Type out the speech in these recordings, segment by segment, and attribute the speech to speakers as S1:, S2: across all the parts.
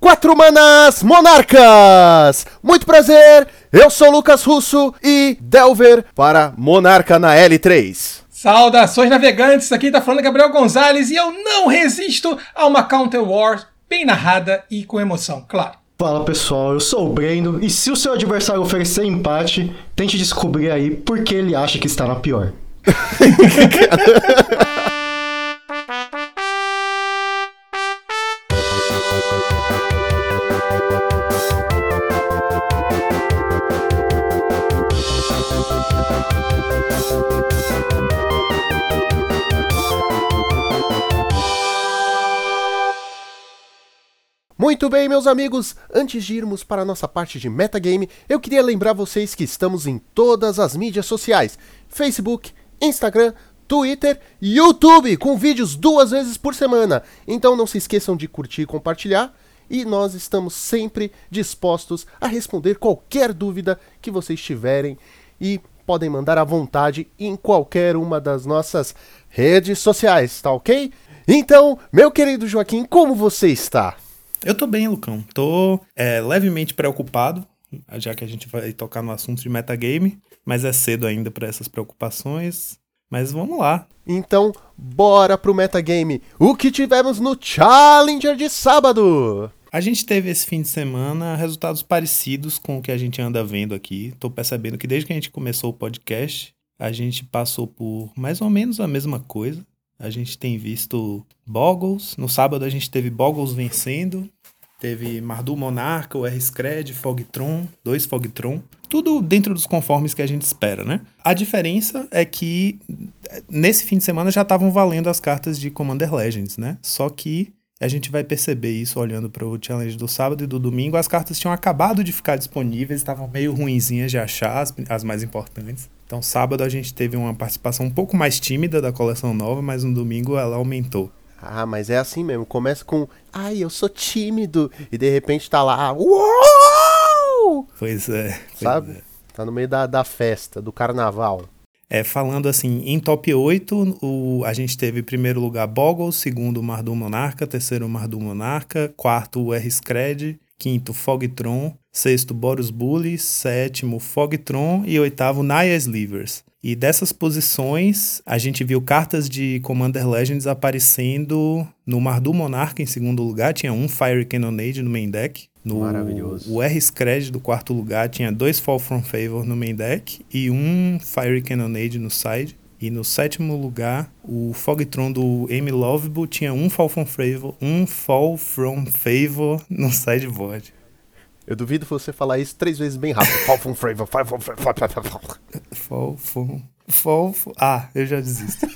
S1: Quatro Manas Monarcas! Muito prazer, eu sou Lucas Russo e Delver para Monarca na L3.
S2: Saudações navegantes, aqui tá falando Gabriel Gonzalez e eu não resisto a uma Counter War bem narrada e com emoção, claro.
S3: Fala pessoal, eu sou o Brendo e se o seu adversário oferecer empate, tente descobrir aí por que ele acha que está na pior.
S1: Muito bem, meus amigos, antes de irmos para a nossa parte de metagame, eu queria lembrar vocês que estamos em todas as mídias sociais: Facebook, Instagram, Twitter e YouTube, com vídeos duas vezes por semana. Então não se esqueçam de curtir e compartilhar. E nós estamos sempre dispostos a responder qualquer dúvida que vocês tiverem e podem mandar à vontade em qualquer uma das nossas redes sociais, tá ok? Então, meu querido Joaquim, como você está?
S4: Eu tô bem, Lucão. Tô é, levemente preocupado, já que a gente vai tocar no assunto de metagame, mas é cedo ainda para essas preocupações. Mas vamos lá.
S1: Então, bora pro metagame. O que tivemos no Challenger de sábado?
S4: A gente teve esse fim de semana resultados parecidos com o que a gente anda vendo aqui. Tô percebendo que desde que a gente começou o podcast, a gente passou por mais ou menos a mesma coisa. A gente tem visto Boggles. No sábado a gente teve Boggles vencendo. Teve Mardu Monarca, o R-Scred, Fogtron, dois Fogtron. Tudo dentro dos conformes que a gente espera, né? A diferença é que nesse fim de semana já estavam valendo as cartas de Commander Legends, né? Só que a gente vai perceber isso olhando para o challenge do sábado e do domingo. As cartas tinham acabado de ficar disponíveis, estavam meio ruinzinhas de achar, as, as mais importantes. Então, sábado a gente teve uma participação um pouco mais tímida da coleção nova, mas no domingo ela aumentou.
S1: Ah, mas é assim mesmo. Começa com, ai, eu sou tímido. E de repente tá lá, uou!
S4: Pois é. Pois
S1: Sabe?
S4: é.
S1: Tá no meio da, da festa, do carnaval.
S4: É, falando assim, em top 8, o, a gente teve primeiro lugar Boggle, segundo Mardu Monarca, terceiro Mardu Monarca, quarto o R-Scred, quinto Fogtron, sexto Boros Bully, sétimo Fogtron e oitavo Naya Slivers. E dessas posições, a gente viu cartas de Commander Legends aparecendo no Mardu Monarca em segundo lugar, tinha um Fire Cannonade no main deck. No,
S1: Maravilhoso.
S4: O R-Scred do quarto lugar tinha dois Fall From Favor no main deck e um Fire Cannonade no side. E no sétimo lugar, o Fogtron do Amy Lovable tinha um Fall From Favor, um Fall From Favor no sideboard.
S1: Eu duvido você falar isso três vezes bem rápido. Favor. Fall From... Fall from...
S4: Ah, eu já desisto.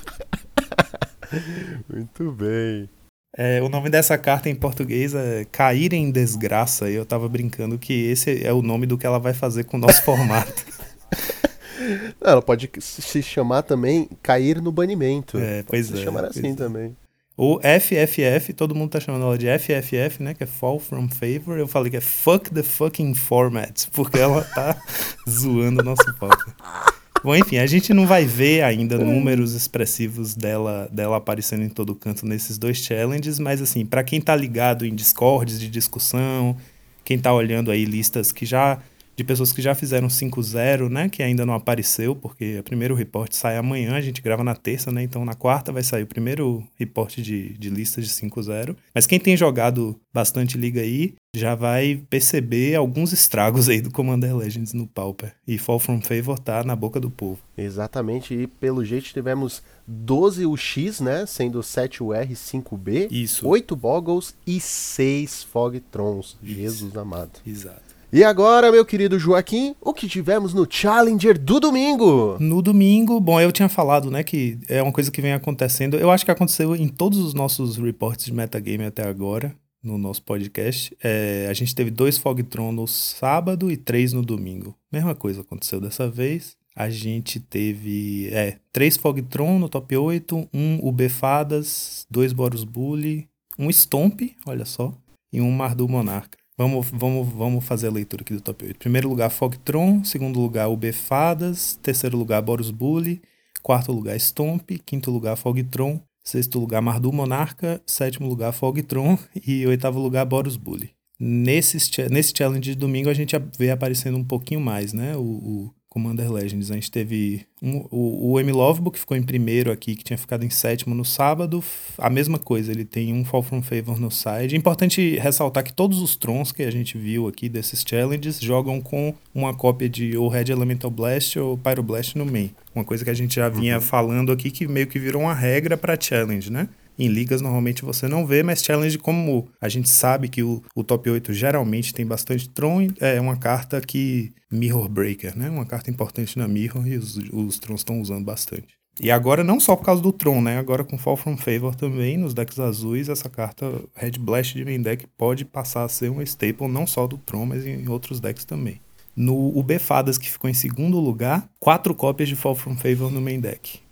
S1: Muito bem.
S4: É, o nome dessa carta em português é Cair em Desgraça. E eu tava brincando que esse é o nome do que ela vai fazer com o nosso formato.
S1: Ela pode se chamar também Cair no Banimento.
S4: É,
S1: pode
S4: pois
S1: se
S4: é,
S1: chamar
S4: pois
S1: assim
S4: é.
S1: também.
S4: O FFF, todo mundo tá chamando ela de FFF, né? Que é Fall From Favor. Eu falei que é Fuck the Fucking Format, porque ela tá zoando o nosso pauta. Bom, enfim, a gente não vai ver ainda números expressivos dela, dela aparecendo em todo canto nesses dois challenges, mas assim, para quem tá ligado em discords de discussão, quem tá olhando aí listas que já de pessoas que já fizeram 5-0, né, que ainda não apareceu, porque o primeiro report sai amanhã, a gente grava na terça, né, então na quarta vai sair o primeiro report de, de listas de 5-0. Mas quem tem jogado bastante liga aí, já vai perceber alguns estragos aí do Commander Legends no Pauper. E Fall From Favor tá na boca do povo.
S1: Exatamente, e pelo jeito tivemos 12 UX, né? Sendo 7 UR, 5B,
S4: Isso.
S1: 8 Boggles e 6 Fogtrons. Jesus amado.
S4: Exato.
S1: E agora, meu querido Joaquim, o que tivemos no Challenger do domingo?
S4: No domingo, bom, eu tinha falado, né, que é uma coisa que vem acontecendo. Eu acho que aconteceu em todos os nossos reports de metagame até agora, no nosso podcast. É, a gente teve dois Fogtron no sábado e três no domingo. Mesma coisa aconteceu dessa vez. A gente teve, é, três Fogtron no top 8, um UB Fadas, dois Boros Bully, um Stomp, olha só, e um Mardu Monarca. Vamos, vamos, vamos fazer a leitura aqui do top 8. Primeiro lugar, Fogtron. Segundo lugar, UB Fadas. Terceiro lugar, Boros Bully. Quarto lugar, Stomp. Quinto lugar, Fogtron. Sexto lugar, Mardu Monarca. Sétimo lugar, Fogtron. E oitavo lugar, Boros Bully. Nesse, nesse challenge de domingo a gente vê aparecendo um pouquinho mais, né? O, o Commander Legends. A gente teve um, o, o M. Lovebook ficou em primeiro aqui, que tinha ficado em sétimo no sábado. A mesma coisa, ele tem um Fall From Favor no side. Importante ressaltar que todos os Trons que a gente viu aqui desses challenges jogam com uma cópia de ou Red Elemental Blast ou Pyroblast no main. Uma coisa que a gente já vinha uhum. falando aqui que meio que virou uma regra para challenge, né? Em ligas normalmente você não vê, mas challenge como a gente sabe que o, o top 8 geralmente tem bastante Tron, é uma carta que Mirror Breaker, né? Uma carta importante na Mirror e os, os Trons estão usando bastante. E agora não só por causa do Tron, né? Agora com Fall From Favor também, nos decks azuis, essa carta Red Blast de main deck pode passar a ser um staple não só do Tron, mas em outros decks também. No UB Fadas, que ficou em segundo lugar, quatro cópias de Fall From Favor no main deck.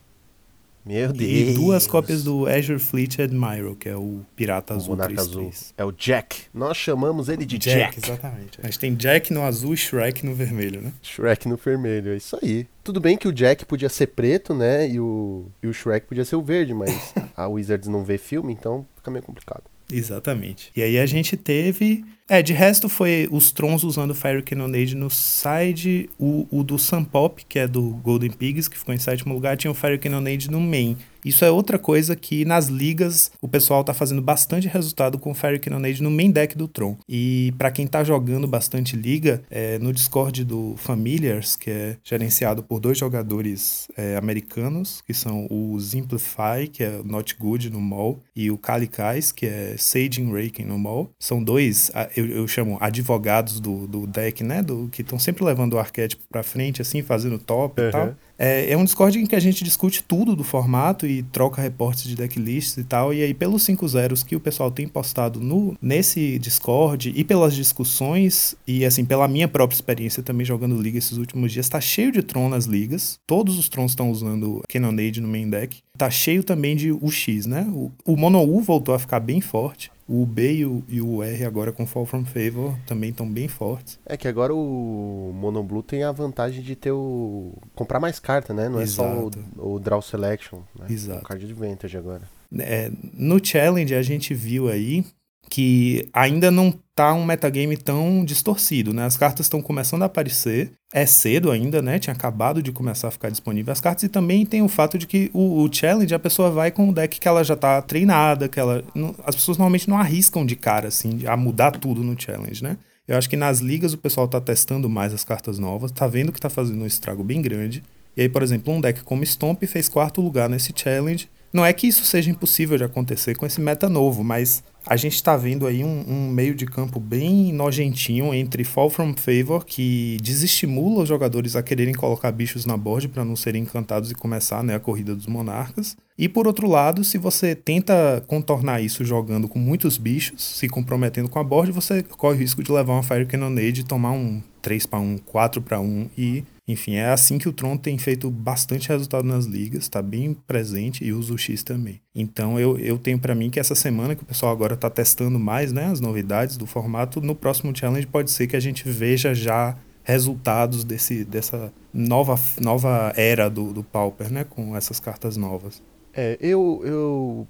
S1: Meu Deus.
S4: E duas cópias do Azure Fleet Admiral, que é o pirata azul. O
S1: Monarca azul. É o Jack. Nós chamamos ele de Jack.
S4: Jack. Exatamente. A gente tem Jack no azul e Shrek no vermelho, né?
S1: Shrek no vermelho, é isso aí. Tudo bem que o Jack podia ser preto, né? E o, e o Shrek podia ser o verde, mas a Wizards não vê filme, então fica meio complicado.
S4: Exatamente. E aí a gente teve. É, de resto foi os Trons usando Fire Cannonade no side, o, o do Sun Pop, que é do Golden Pigs, que ficou em sétimo lugar, tinha o Fire Cannonade no main. Isso é outra coisa que nas ligas o pessoal tá fazendo bastante resultado com o Fire Cannonade no main deck do Tron. E para quem tá jogando bastante liga, é, no Discord do Familiars, que é gerenciado por dois jogadores é, americanos, que são o Simplify, que é Not Good no mall, e o Kalikais, que é Saging Raking no mall. São dois, eu, eu chamo advogados do, do deck, né? Do, que estão sempre levando o arquétipo pra frente, assim, fazendo top uhum. e tal. É, é um Discord em que a gente discute tudo do formato e troca reportes de decklists e tal. E aí, pelos 5 zeros que o pessoal tem postado no, nesse Discord e pelas discussões, e assim, pela minha própria experiência também jogando Liga esses últimos dias, tá cheio de Tron nas ligas. Todos os Trons estão usando Cannonade no main deck. Tá cheio também de UX, né? O, o Mono U voltou a ficar bem forte. O B e o, e o, R agora com Fall From Favor também estão bem fortes.
S1: É que agora o Mono Blue tem a vantagem de ter o. comprar mais carta, né? Não Exato. é só o, o Draw Selection, né?
S4: Exato.
S1: O card Advantage agora.
S4: É, no Challenge a gente viu aí que ainda não tá um metagame tão distorcido, né? As cartas estão começando a aparecer, é cedo ainda, né? Tinha acabado de começar a ficar disponível as cartas e também tem o fato de que o, o challenge a pessoa vai com o deck que ela já tá treinada, que ela não, as pessoas normalmente não arriscam de cara assim a mudar tudo no challenge, né? Eu acho que nas ligas o pessoal tá testando mais as cartas novas, tá vendo que tá fazendo um estrago bem grande. E aí, por exemplo, um deck como Stomp fez quarto lugar nesse challenge. Não é que isso seja impossível de acontecer com esse meta novo, mas a gente está vendo aí um, um, meio de campo bem nojentinho entre Fall From Favor, que desestimula os jogadores a quererem colocar bichos na board para não serem encantados e começar né, a corrida dos monarcas. E por outro lado, se você tenta contornar isso jogando com muitos bichos, se comprometendo com a board, você corre o risco de levar uma Fire Cannonade e tomar um 3 para 1, 4 para 1 e enfim, é assim que o Tron tem feito bastante resultado nas ligas, está bem presente e usa o X também. Então eu, eu tenho para mim que essa semana que o pessoal agora está testando mais né, as novidades do formato, no próximo challenge pode ser que a gente veja já resultados desse, dessa nova, nova era do, do Pauper, né, com essas cartas novas.
S1: É, eu, eu,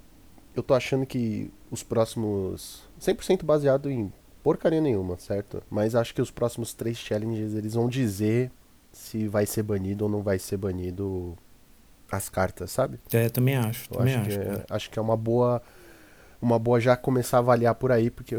S1: eu tô achando que os próximos 100% baseado em porcaria nenhuma, certo? Mas acho que os próximos três challenges eles vão dizer se vai ser banido ou não vai ser banido as cartas, sabe?
S4: É, também acho.
S1: Eu
S4: também
S1: acho, acho, que é, acho que é uma boa uma boa já começar a avaliar por aí, porque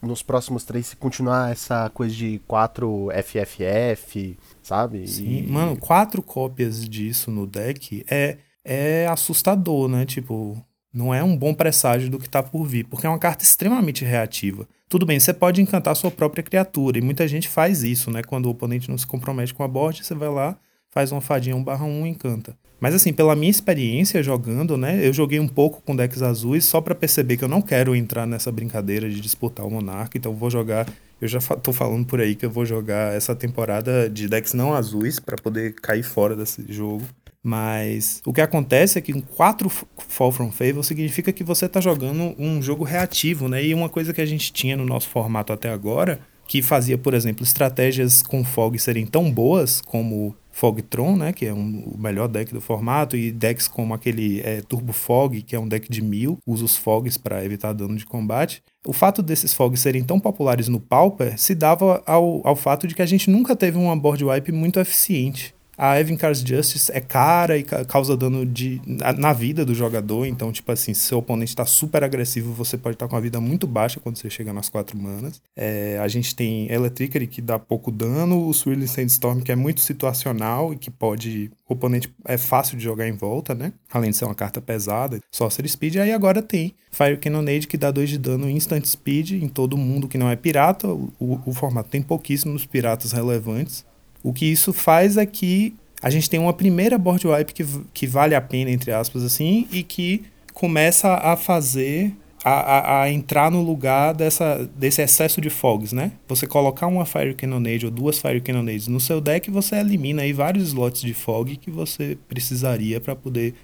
S1: nos próximos três, se continuar essa coisa de quatro FFF, sabe?
S4: Sim, e... mano, quatro cópias disso no deck é, é assustador, né? Tipo, não é um bom presságio do que tá por vir, porque é uma carta extremamente reativa. Tudo bem, você pode encantar sua própria criatura, e muita gente faz isso, né? Quando o oponente não se compromete com a board, você vai lá, faz uma fadinha 1 barra 1 e encanta. Mas assim, pela minha experiência jogando, né? Eu joguei um pouco com decks azuis só para perceber que eu não quero entrar nessa brincadeira de disputar o Monarca, então vou jogar. Eu já tô falando por aí que eu vou jogar essa temporada de decks não azuis para poder cair fora desse jogo. Mas o que acontece é que em 4 Fall From Favor significa que você está jogando um jogo reativo, né? E uma coisa que a gente tinha no nosso formato até agora, que fazia, por exemplo, estratégias com fog serem tão boas como Fogtron, né, que é um, o melhor deck do formato, e decks como aquele é, Turbo Fog, que é um deck de mil, usa os Fogs para evitar dano de combate. O fato desses Fogs serem tão populares no Pauper se dava ao, ao fato de que a gente nunca teve uma board wipe muito eficiente a Evan Cars Justice é cara e causa dano de, na, vida do jogador. Então, tipo assim, se seu oponente está super agressivo, você pode estar tá com a vida muito baixa quando você chega nas quatro manas. É, a gente tem Electricity, que dá pouco dano, o Swirling Sandstorm, que é muito situacional e que pode. O oponente é fácil de jogar em volta, né? Além de ser uma carta pesada. Sorcery Speed. Aí agora tem Fire Cannonade, que dá 2 de dano instant speed em todo mundo que não é pirata. O, o formato tem pouquíssimos piratas relevantes. O que isso faz é que a gente tem uma primeira board wipe que, que vale a pena, entre aspas, assim, e que começa a fazer a, a, a, entrar no lugar dessa, desse excesso de fogs, né? Você colocar uma Fire Cannonade ou duas Fire Cannonades no seu deck, você elimina aí vários slots de fog que você precisaria para poder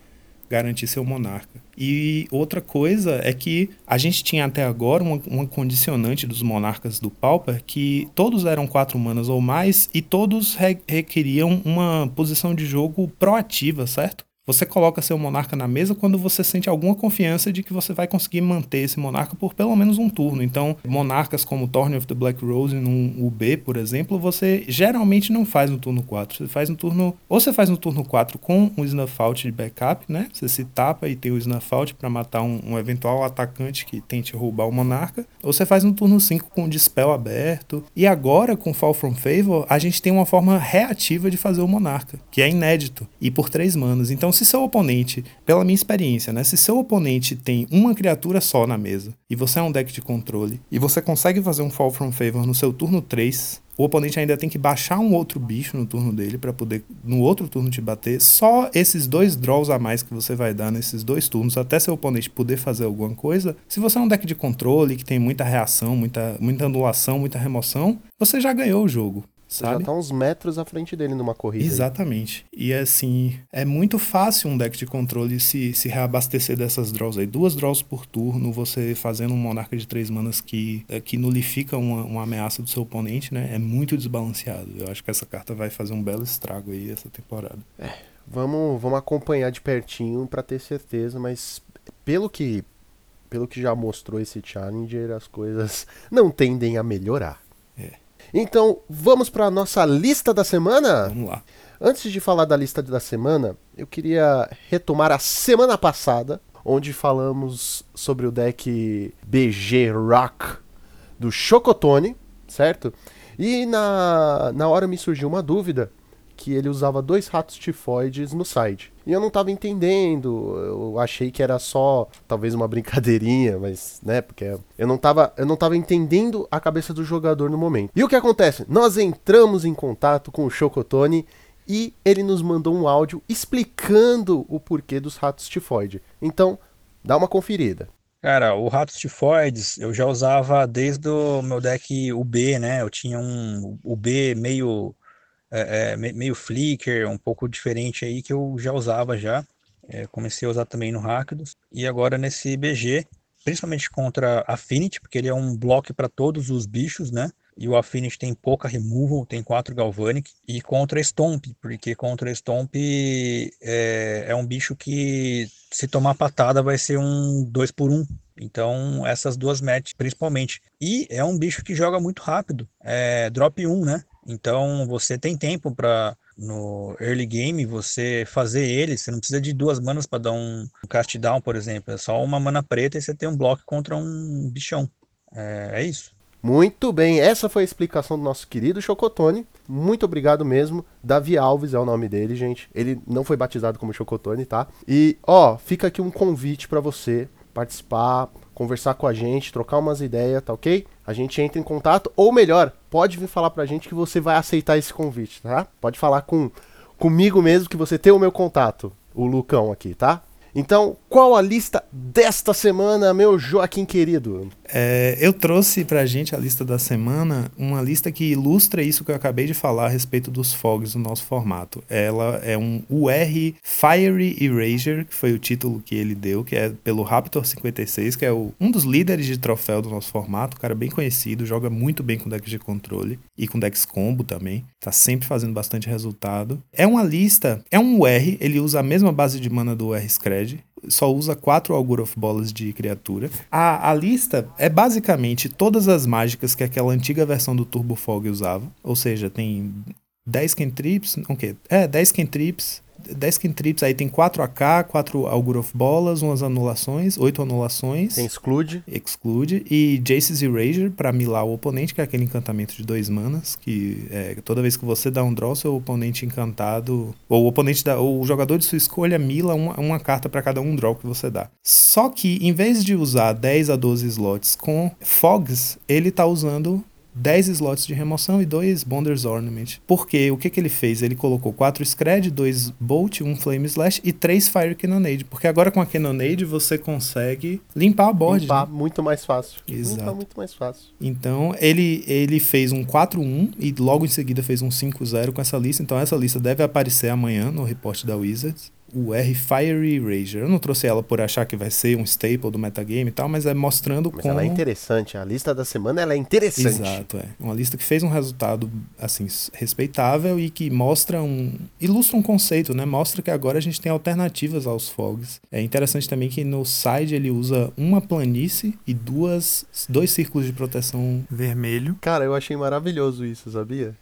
S4: garantir seu monarca. E outra coisa é que a gente tinha até agora uma, uma condicionante dos monarcas do Pauper que todos eram quatro manas ou mais e todos re requeriam uma posição de jogo proativa, certo? Você coloca seu monarca na mesa quando você sente alguma confiança de que você vai conseguir manter esse monarca por pelo menos um turno. Então, monarcas como Thorn of the Black Rose num UB, por exemplo, você geralmente não faz no turno 4. Você faz no turno. Ou você faz no turno 4 com um Snuff Out de backup, né? Você se tapa e tem o Snuff Out para matar um, um, eventual atacante que tente roubar o monarca. Ou você faz no turno 5 com o Dispel aberto. E agora, com Fall from Favor, a gente tem uma forma reativa de fazer o monarca, que é inédito. E por 3 manas. Então, se seu oponente, pela minha experiência, né, se seu oponente tem uma criatura só na mesa e você é um deck de controle e você consegue fazer um Fall from Favor no seu turno 3, o oponente ainda tem que baixar um outro bicho no turno dele para poder no outro turno te bater. Só esses dois draws a mais que você vai dar nesses dois turnos até seu oponente poder fazer alguma coisa. Se você é um deck de controle que tem muita reação, muita, muita anulação, muita remoção, você já ganhou o jogo sabe?
S1: Já tá uns metros à frente dele numa corrida.
S4: Exatamente. Aí. E assim, é muito fácil um deck de controle se, se reabastecer dessas draws aí. Duas draws por turno, você fazendo um monarca de três manas que, é, que nulifica uma, uma ameaça do seu oponente, né? É muito desbalanceado. Eu acho que essa carta vai fazer um belo estrago aí essa temporada.
S1: É, vamos, vamos acompanhar de pertinho para ter certeza, mas pelo que pelo que já mostrou esse Challenger, as coisas não tendem a melhorar. Então, vamos para a nossa lista da semana?
S4: Vamos lá.
S1: Antes de falar da lista da semana, eu queria retomar a semana passada, onde falamos sobre o deck BG Rock do Chocotone, certo? E na, na hora me surgiu uma dúvida que ele usava dois ratos tifoides no side. E eu não estava entendendo, eu achei que era só talvez uma brincadeirinha, mas, né, porque eu não estava eu não tava entendendo a cabeça do jogador no momento. E o que acontece? Nós entramos em contato com o Chocotone e ele nos mandou um áudio explicando o porquê dos ratos tifoides. Então, dá uma conferida.
S5: Cara, o Ratos Tifoides eu já usava desde o meu deck UB, né? Eu tinha um UB meio é, é meio Flickr, um pouco diferente aí que eu já usava já. É, comecei a usar também no Rakdos e agora nesse BG, principalmente contra Affinity, porque ele é um bloco para todos os bichos, né? E o Affinity tem pouca removal, tem quatro Galvanic. E contra Stomp, porque contra Stomp é, é um bicho que se tomar patada vai ser um 2 por 1 um. Então, essas duas matches, principalmente. E é um bicho que joga muito rápido. É drop 1, né? Então você tem tempo para no early game você fazer ele. Você não precisa de duas manas para dar um cast down, por exemplo. É só uma mana preta e você tem um bloco contra um bichão. É, é isso.
S1: Muito bem, essa foi a explicação do nosso querido Chocotone. Muito obrigado mesmo. Davi Alves é o nome dele, gente. Ele não foi batizado como Chocotone, tá? E, ó, fica aqui um convite para você participar, conversar com a gente, trocar umas ideias, tá ok? A gente entra em contato, ou melhor, pode vir falar pra gente que você vai aceitar esse convite, tá? Pode falar com comigo mesmo que você tem o meu contato, o Lucão aqui, tá? Então, qual a lista desta semana, meu Joaquim querido?
S4: É, eu trouxe pra gente a lista da semana, uma lista que ilustra isso que eu acabei de falar a respeito dos fogs no nosso formato. Ela é um UR Fiery Erasure, que foi o título que ele deu, que é pelo Raptor 56, que é o, um dos líderes de troféu do nosso formato, cara bem conhecido, joga muito bem com decks de controle e com decks combo também, tá sempre fazendo bastante resultado. É uma lista, é um UR, ele usa a mesma base de mana do UR Scred, só usa quatro Augur of Bolas de criatura. A, a lista é basicamente todas as mágicas que aquela antiga versão do Turbo Fog usava. Ou seja, tem 10 cantrips, ok, é, 10 cantrips, 10 cantrips, aí tem 4 AK, 4 Augur of Bolas, umas anulações, 8 anulações.
S1: Tem exclude.
S4: Exclude. E Jace's Erasure pra milar o oponente, que é aquele encantamento de dois manas, que é, toda vez que você dá um draw, seu oponente encantado, ou o oponente da, ou o jogador de sua escolha mila uma, uma carta para cada um draw que você dá. Só que, em vez de usar 10 a 12 slots com Fogs, ele tá usando 10 slots de remoção e 2 Bonders Ornament. Porque o que, que ele fez? Ele colocou 4 Scred, 2 Bolt, 1 Flame Slash e 3 Fire Cannonade. Porque agora com a Cannonade você consegue limpar a board.
S1: Limpar
S4: né?
S1: muito mais fácil.
S4: Exato.
S1: Limpar muito mais fácil.
S4: Então ele, ele fez um 4-1 e logo em seguida fez um 5-0 com essa lista. Então essa lista deve aparecer amanhã no report da Wizards o R Fiery Erasure. Eu não trouxe ela por achar que vai ser um staple do metagame e tal, mas é mostrando
S1: Mas
S4: como...
S1: ela é interessante. A lista da semana ela é interessante.
S4: Exato, é. Uma lista que fez um resultado, assim, respeitável e que mostra um... ilustra um conceito, né? Mostra que agora a gente tem alternativas aos fogs. É interessante também que no side ele usa uma planície e duas, dois círculos de proteção vermelho.
S1: Cara, eu achei maravilhoso isso, sabia?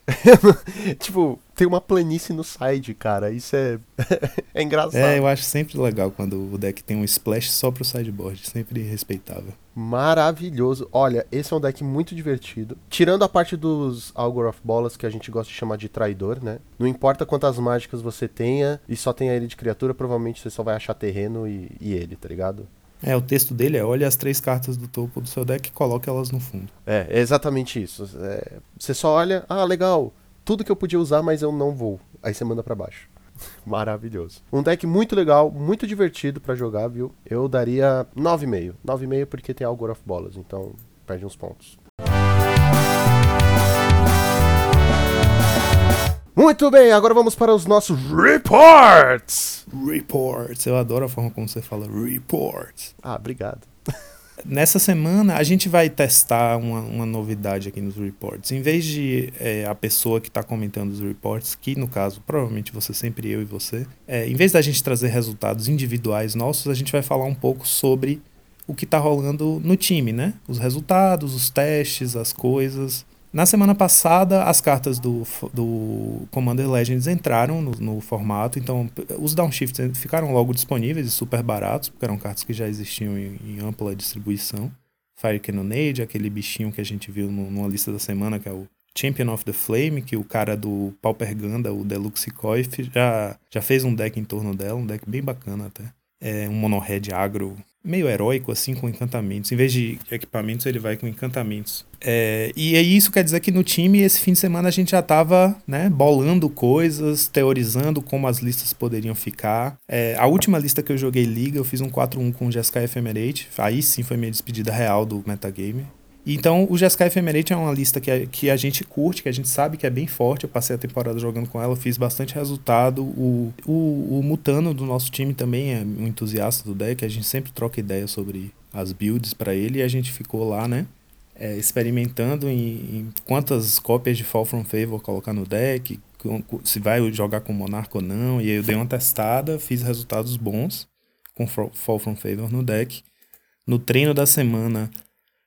S1: tipo, tem uma planície no side, cara. Isso é, é engraçado.
S4: É, eu acho sempre legal quando o deck tem um splash só pro sideboard. Sempre respeitável.
S1: Maravilhoso. Olha, esse é um deck muito divertido. Tirando a parte dos Algor of Bolas, que a gente gosta de chamar de traidor, né? Não importa quantas mágicas você tenha e só tenha ele de criatura, provavelmente você só vai achar terreno e, e ele, tá ligado?
S4: É, o texto dele é: olha as três cartas do topo do seu deck e coloque elas no fundo.
S1: É, é exatamente isso. É, você só olha, ah, legal, tudo que eu podia usar, mas eu não vou. Aí você manda pra baixo. Maravilhoso. Um deck muito legal, muito divertido pra jogar, viu? Eu daria 9,5. 9,5 porque tem Algor of Bolas, então perde uns pontos. Muito bem, agora vamos para os nossos reports.
S4: Reports. Eu adoro a forma como você fala reports.
S1: Ah, obrigado.
S4: Nessa semana a gente vai testar uma, uma novidade aqui nos reports. Em vez de é, a pessoa que está comentando os reports, que no caso provavelmente você sempre eu e você, é, em vez da gente trazer resultados individuais nossos, a gente vai falar um pouco sobre o que está rolando no time, né? Os resultados, os testes, as coisas. Na semana passada, as cartas do, do Commander Legends entraram no, no, formato, então os downshifts ficaram logo disponíveis e super baratos, porque eram cartas que já existiam em, em ampla distribuição. Fire Cannonade, aquele bichinho que a gente viu no, numa lista da semana, que é o Champion of the Flame, que o cara do Pauper Ganda, o Deluxe Coif, já, já fez um deck em torno dela, um deck bem bacana até. É um mono-red agro meio heróico, assim, com encantamentos. Em vez de equipamentos, ele vai com encantamentos. É, e aí isso quer dizer que no time, esse fim de semana, a gente já estava né, bolando coisas, teorizando como as listas poderiam ficar. É, a última lista que eu joguei Liga, eu fiz um 4-1 com o Jeskai Ephemerate. Aí sim foi minha despedida real do metagame. Então, o Jeskai Ephemerate é uma lista que a, que a gente curte, que a gente sabe que é bem forte. Eu passei a temporada jogando com ela, fiz bastante resultado. O, o, o Mutano do nosso time também é um entusiasta do deck. A gente sempre troca ideia sobre as builds para ele e a gente ficou lá, né? É, experimentando em, em, quantas cópias de Fall From Favor colocar no deck, se vai jogar com Monarca ou não. E aí eu dei uma testada, fiz resultados bons com Fall From Favor no deck. No treino da semana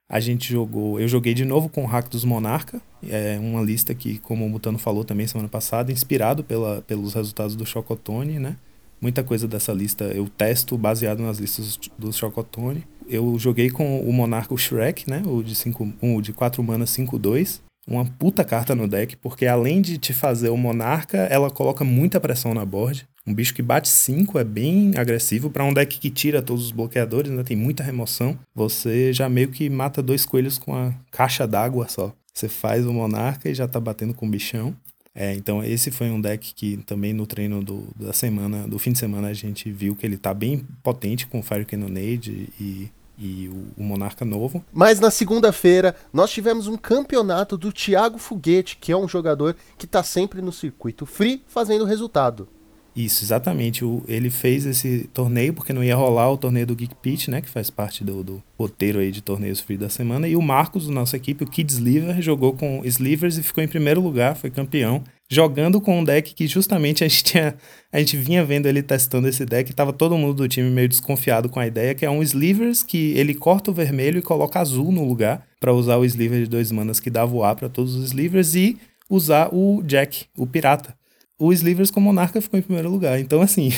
S4: a gente jogou. Eu joguei de novo com o Hack dos Monarca. É uma lista que, como o Mutano falou também semana passada, inspirado pela, pelos resultados do Chocotone, né? Muita coisa dessa lista eu testo baseado nas listas do Chocotone. Eu joguei com o Monarca o Shrek, né? O de 5, um, de 4 manas 5-2 uma puta carta no deck, porque além de te fazer o Monarca, ela coloca muita pressão na board. Um bicho que bate 5 é bem agressivo. para um deck que tira todos os bloqueadores, né? tem muita remoção. Você já meio que mata dois coelhos com a caixa d'água só. Você faz o Monarca e já tá batendo com o bichão. É, então esse foi um deck que também no treino do, da semana, do fim de semana, a gente viu que ele tá bem potente com o Fire Cannonade e, e o, o Monarca novo.
S1: Mas na segunda-feira nós tivemos um campeonato do Thiago Foguete, que é um jogador que tá sempre no circuito free fazendo resultado.
S4: Isso, exatamente. O, ele fez esse torneio porque não ia rolar o torneio do Geek Pitch, né? Que faz parte do, do roteiro aí de torneios free da semana. E o Marcos, da nossa equipe, o Kid Sliver, jogou com Slivers e ficou em primeiro lugar, foi campeão. Jogando com um deck que justamente a gente, tinha, a gente vinha vendo ele testando esse deck. Tava todo mundo do time meio desconfiado com a ideia, que é um Slivers que ele corta o vermelho e coloca azul no lugar para usar o Sliver de dois manas que dá voar para todos os Slivers e usar o Jack, o pirata o Slivers com Monarca ficou em primeiro lugar. Então, assim.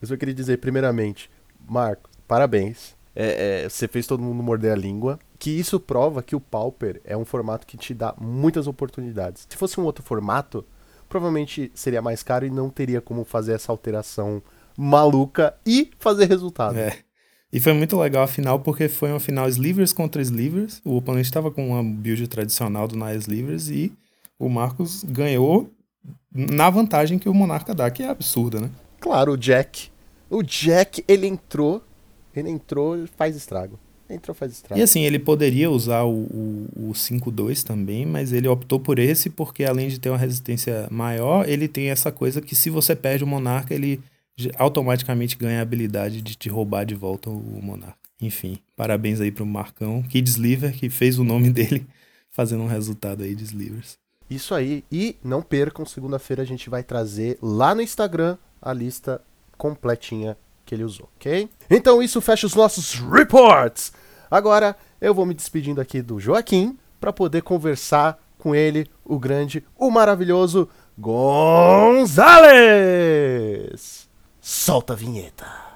S1: Eu só queria dizer, primeiramente, Marco, parabéns. É, é, você fez todo mundo morder a língua. Que isso prova que o Pauper é um formato que te dá muitas oportunidades. Se fosse um outro formato, provavelmente seria mais caro e não teria como fazer essa alteração maluca e fazer resultado.
S4: É. E foi muito legal a final, porque foi uma final Slivers contra Slivers. O oponente estava com uma build tradicional do Nile Slivers e o Marcos ganhou na vantagem que o Monarca dá, que é absurda, né?
S1: Claro, o Jack. O Jack, ele entrou, ele entrou e faz estrago. Entrou, faz estrago.
S4: E assim, ele poderia usar o, o, o 5-2 também, mas ele optou por esse porque além de ter uma resistência maior, ele tem essa coisa que se você perde o Monarca, ele automaticamente ganha a habilidade de te roubar de volta o Monarca. Enfim, parabéns aí pro Marcão, Kids Sliver, que fez o nome dele fazendo um resultado aí de Slivers.
S1: Isso aí. E não percam, segunda-feira a gente vai trazer lá no Instagram a lista completinha que ele usou, ok? Então isso fecha os nossos reports. Agora eu vou me despedindo aqui do Joaquim para poder conversar com ele, o grande, o maravilhoso Gonzales. Solta a vinheta.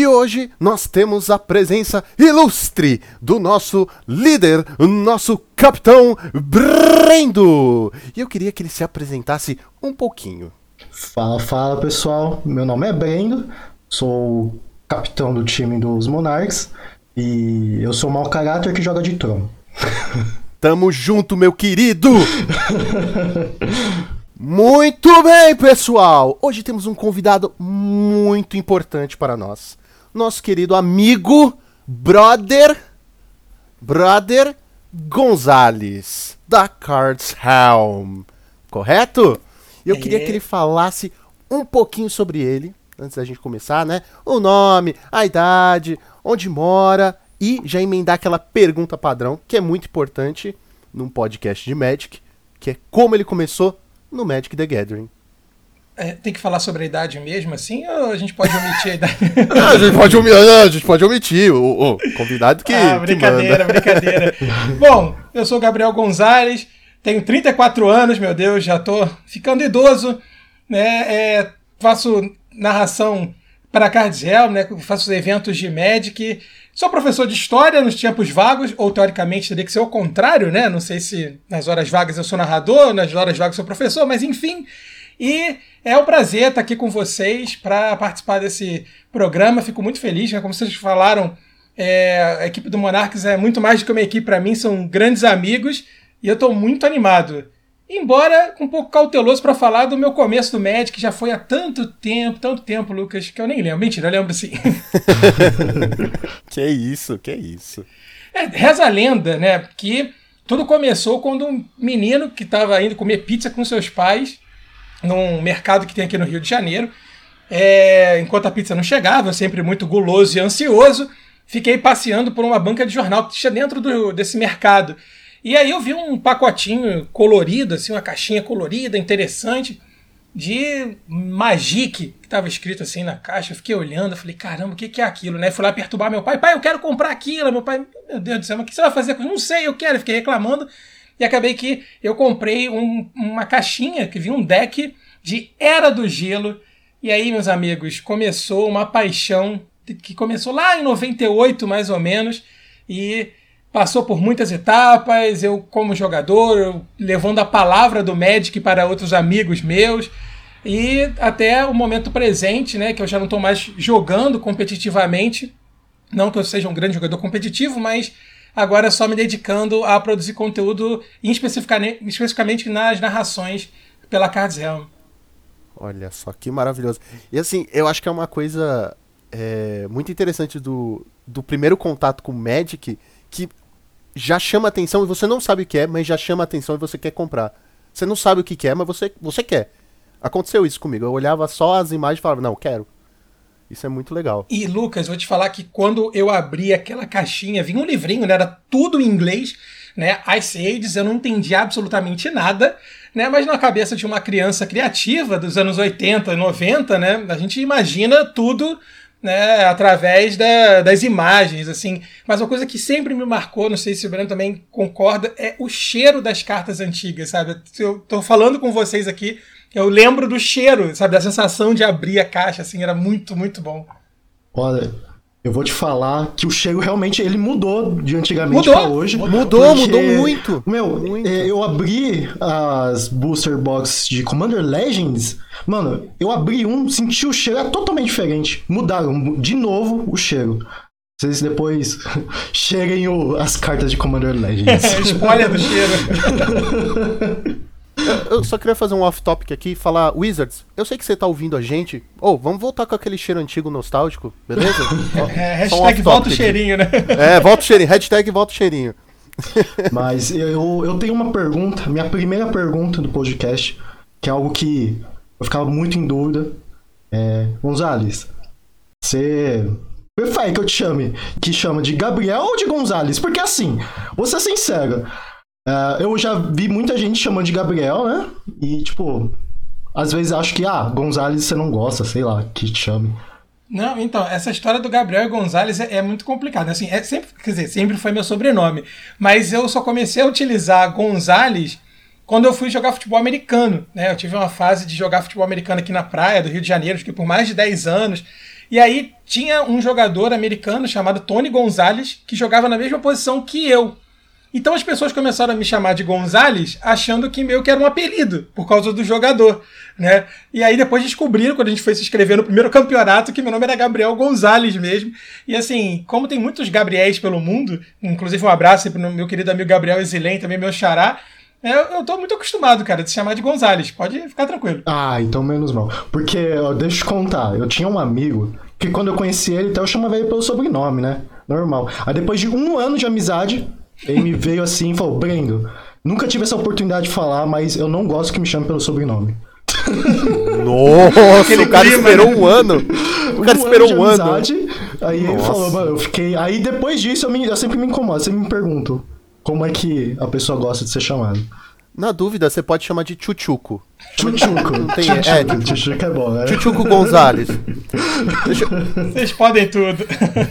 S1: E hoje nós temos a presença ilustre do nosso líder, nosso capitão Brendo. E eu queria que ele se apresentasse um pouquinho.
S3: Fala, fala pessoal. Meu nome é Brendo, sou o capitão do time dos Monarchs e eu sou mau caráter que joga de trono.
S1: Tamo junto, meu querido! Muito bem, pessoal! Hoje temos um convidado muito importante para nós nosso querido amigo, brother, brother Gonzales, da Cards Helm. Correto? Eu é. queria que ele falasse um pouquinho sobre ele, antes da gente começar, né? O nome, a idade, onde mora e já emendar aquela pergunta padrão, que é muito importante num podcast de Magic, que é como ele começou no Magic the Gathering.
S2: É, tem que falar sobre a idade mesmo, assim, ou a gente pode omitir a idade?
S1: não, a, gente pode omitir, não, a gente pode omitir o, o convidado que. Ah,
S2: brincadeira,
S1: que
S2: brincadeira. Bom, eu sou Gabriel Gonzalez, tenho 34 anos, meu Deus, já tô ficando idoso, né? É, faço narração para Cardsel, né? Faço eventos de Magic. Sou professor de história nos tempos vagos, ou teoricamente teria que ser o contrário, né? Não sei se nas horas vagas eu sou narrador, nas horas vagas eu sou professor, mas enfim. E é um prazer estar aqui com vocês para participar desse programa. Fico muito feliz, né? como vocês falaram, é, a equipe do Monarques é muito mais do que uma equipe para mim, são grandes amigos e eu estou muito animado. Embora um pouco cauteloso para falar do meu começo do Magic, que já foi há tanto tempo, tanto tempo, Lucas, que eu nem lembro. Mentira, eu lembro sim.
S1: que isso, que isso.
S2: É, reza a lenda, né, que tudo começou quando um menino que estava indo comer pizza com seus pais num mercado que tem aqui no Rio de Janeiro. É, enquanto a pizza não chegava, eu sempre muito guloso e ansioso, fiquei passeando por uma banca de jornal que tinha dentro do, desse mercado. E aí eu vi um pacotinho colorido, assim, uma caixinha colorida, interessante, de Magic, que estava escrito assim na caixa. Eu fiquei olhando, falei, caramba, o que, que é aquilo? Né? Fui lá perturbar meu pai, pai, eu quero comprar aquilo. Meu pai, meu Deus do céu, mas o que você vai fazer com isso? Não sei, eu quero. Eu fiquei reclamando. E acabei que eu comprei um, uma caixinha que vinha um deck de Era do Gelo. E aí, meus amigos, começou uma paixão que começou lá em 98, mais ou menos. E passou por muitas etapas, eu como jogador, eu levando a palavra do Magic para outros amigos meus, e até o momento presente, né, que eu já não estou mais jogando competitivamente, não que eu seja um grande jogador competitivo, mas agora só me dedicando a produzir conteúdo, especificamente, nas narrações pela Cards Helm.
S1: Olha só que maravilhoso. E assim, eu acho que é uma coisa é, muito interessante do, do primeiro contato com o Magic que já chama atenção e você não sabe o que é, mas já chama atenção e você quer comprar. Você não sabe o que é, mas você, você quer. Aconteceu isso comigo. Eu olhava só as imagens e falava, não, quero. Isso é muito legal.
S2: E Lucas, vou te falar que quando eu abri aquela caixinha, vinha um livrinho, né? Era tudo em inglês, né? Ice Ages, eu não entendi absolutamente nada, né? Mas na cabeça de uma criança criativa dos anos 80 e 90, né? A gente imagina tudo né, através da, das imagens, assim. Mas uma coisa que sempre me marcou, não sei se o Breno também concorda, é o cheiro das cartas antigas, sabe? Eu tô falando com vocês aqui, eu lembro do cheiro, sabe? Da sensação de abrir a caixa, assim, era muito, muito bom.
S3: Olha, eu vou te falar que o cheiro realmente ele mudou de antigamente mudou. pra hoje.
S1: Mudou, mudou muito.
S3: Meu, muito. É, eu abri as booster box de Commander Legends. Mano, eu abri um, senti o cheiro, é totalmente diferente. Mudaram de novo o cheiro. Vocês depois cheguem o, as cartas de Commander Legends.
S2: Spoiler do cheiro.
S1: Eu, só queria fazer um off-topic aqui e falar, Wizards, eu sei que você tá ouvindo a gente. Ô, oh, vamos voltar com aquele cheiro antigo nostálgico, beleza?
S2: é, hashtag um volta o cheirinho, né?
S1: É, volta o cheirinho, hashtag volta o cheirinho.
S3: Mas eu, eu tenho uma pergunta, minha primeira pergunta do podcast, que é algo que eu ficava muito em dúvida. É, Gonzales, você prefere que eu te chame, que chama de Gabriel ou de Gonzales? Porque assim, vou ser sincero, Uh, eu já vi muita gente chamando de Gabriel, né? E, tipo, às vezes acho que, ah, Gonzalez você não gosta, sei lá, que te chame.
S2: Não, então, essa história do Gabriel Gonzalez é, é, muito complicada. Assim, é sempre, quer dizer, sempre foi meu sobrenome. Mas eu só comecei a utilizar Gonzalez quando eu fui jogar futebol americano. Né? Eu tive uma fase de jogar futebol americano aqui na praia do Rio de Janeiro, fiquei por mais de 10 anos. E aí tinha um jogador americano chamado Tony Gonzalez que jogava na mesma posição que eu. Então as pessoas começaram a me chamar de Gonzales, achando que meio que era um apelido, por causa do jogador, né? E aí depois descobriram, quando a gente foi se inscrever no primeiro campeonato, que meu nome era Gabriel Gonzales mesmo. E assim, como tem muitos Gabriéis pelo mundo, inclusive um abraço para o meu querido amigo Gabriel Exilém, também meu xará, eu, eu tô muito acostumado, cara, de se chamar de Gonzales. Pode ficar tranquilo.
S3: Ah, então menos mal. Porque, ó, deixa eu te contar, eu tinha um amigo que quando eu conheci ele, então eu chamava ele pelo sobrenome, né? Normal. Aí depois de um ano de amizade, ele me veio assim e falou: Brendo, nunca tive essa oportunidade de falar, mas eu não gosto que me chame pelo sobrenome.
S1: Nossa, Aquele o cara clima, esperou né? um ano. O cara um esperou um ano.
S3: Amizade, aí Nossa. ele falou, mano, eu fiquei. Aí depois disso eu, me, eu sempre me incomodo, sempre me pergunto como é que a pessoa gosta de ser chamada.
S1: Na dúvida, você pode chamar de Chuchuco.
S3: Chuchuco. Não tem, Chuchuco, é, tipo, Chuchuco é bom, né?
S1: Chuchuco Gonzalez.
S2: Deixa... Vocês podem tudo.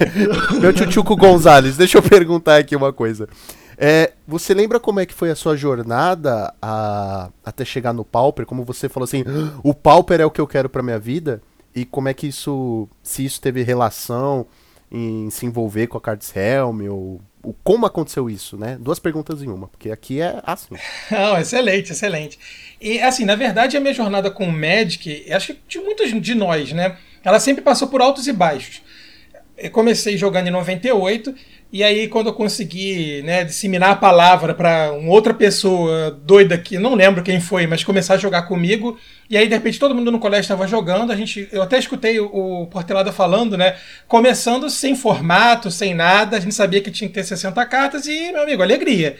S1: Meu Chuchuco Gonzalez, deixa eu perguntar aqui uma coisa. É, você lembra como é que foi a sua jornada a, até chegar no Pauper? Como você falou assim, o Pauper é o que eu quero para minha vida? E como é que isso, se isso teve relação em se envolver com a Cards Helm ou o como aconteceu isso, né? Duas perguntas em uma, porque aqui é assim.
S2: Não, excelente, excelente. E assim, na verdade, a minha jornada com o Magic, acho que de muitos de nós, né? Ela sempre passou por altos e baixos. Eu comecei jogando em 98, e aí, quando eu consegui né, disseminar a palavra para uma outra pessoa doida que não lembro quem foi, mas começar a jogar comigo, e aí de repente todo mundo no colégio estava jogando, a gente, eu até escutei o, o Portelada falando, né? Começando sem formato, sem nada, a gente sabia que tinha que ter 60 cartas e, meu amigo, alegria,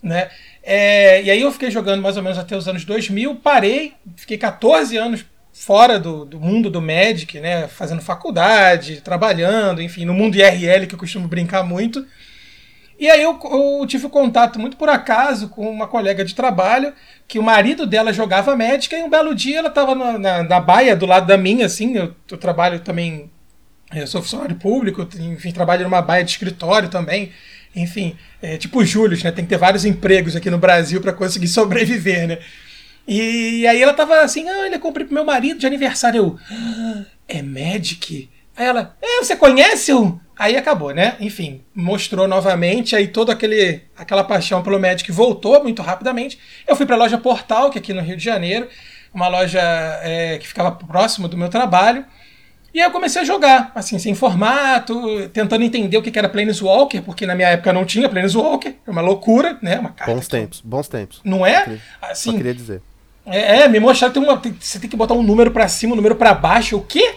S2: né? É, e aí eu fiquei jogando mais ou menos até os anos 2000, parei, fiquei 14 anos fora do, do, mundo do Magic, né, fazendo faculdade, trabalhando, enfim, no mundo IRL que eu costumo brincar muito. E aí eu, eu tive contato muito por acaso com uma colega de trabalho que o marido dela jogava Magic e um belo dia ela estava na, na, na, baia do lado da minha, assim, eu, eu trabalho também, eu sou funcionário público, enfim, trabalho numa baia de escritório também, enfim, é, tipo Júlio, né, tem que ter vários empregos aqui no Brasil para conseguir sobreviver, né. E aí ela tava assim, ah, ele comprei pro meu marido de aniversário. Eu, ah, é Magic? Aí ela, é, você conhece o, Aí acabou, né? Enfim, mostrou novamente, aí toda aquele, aquela paixão pelo Magic voltou muito rapidamente. Eu fui para a loja Portal, que é aqui no Rio de Janeiro, uma loja é, que ficava próximo do meu trabalho. E aí eu comecei a jogar, assim, sem formato, tentando entender o que era Planeswalker, porque na minha época não tinha Planeswalker, é uma loucura, né? Uma
S1: bons tempos, bons tempos.
S2: Não é? Assim,
S1: Só queria dizer.
S2: É, é, me mostraram que tem uma, tem- você tem que botar um número pra cima, um número pra baixo. O quê?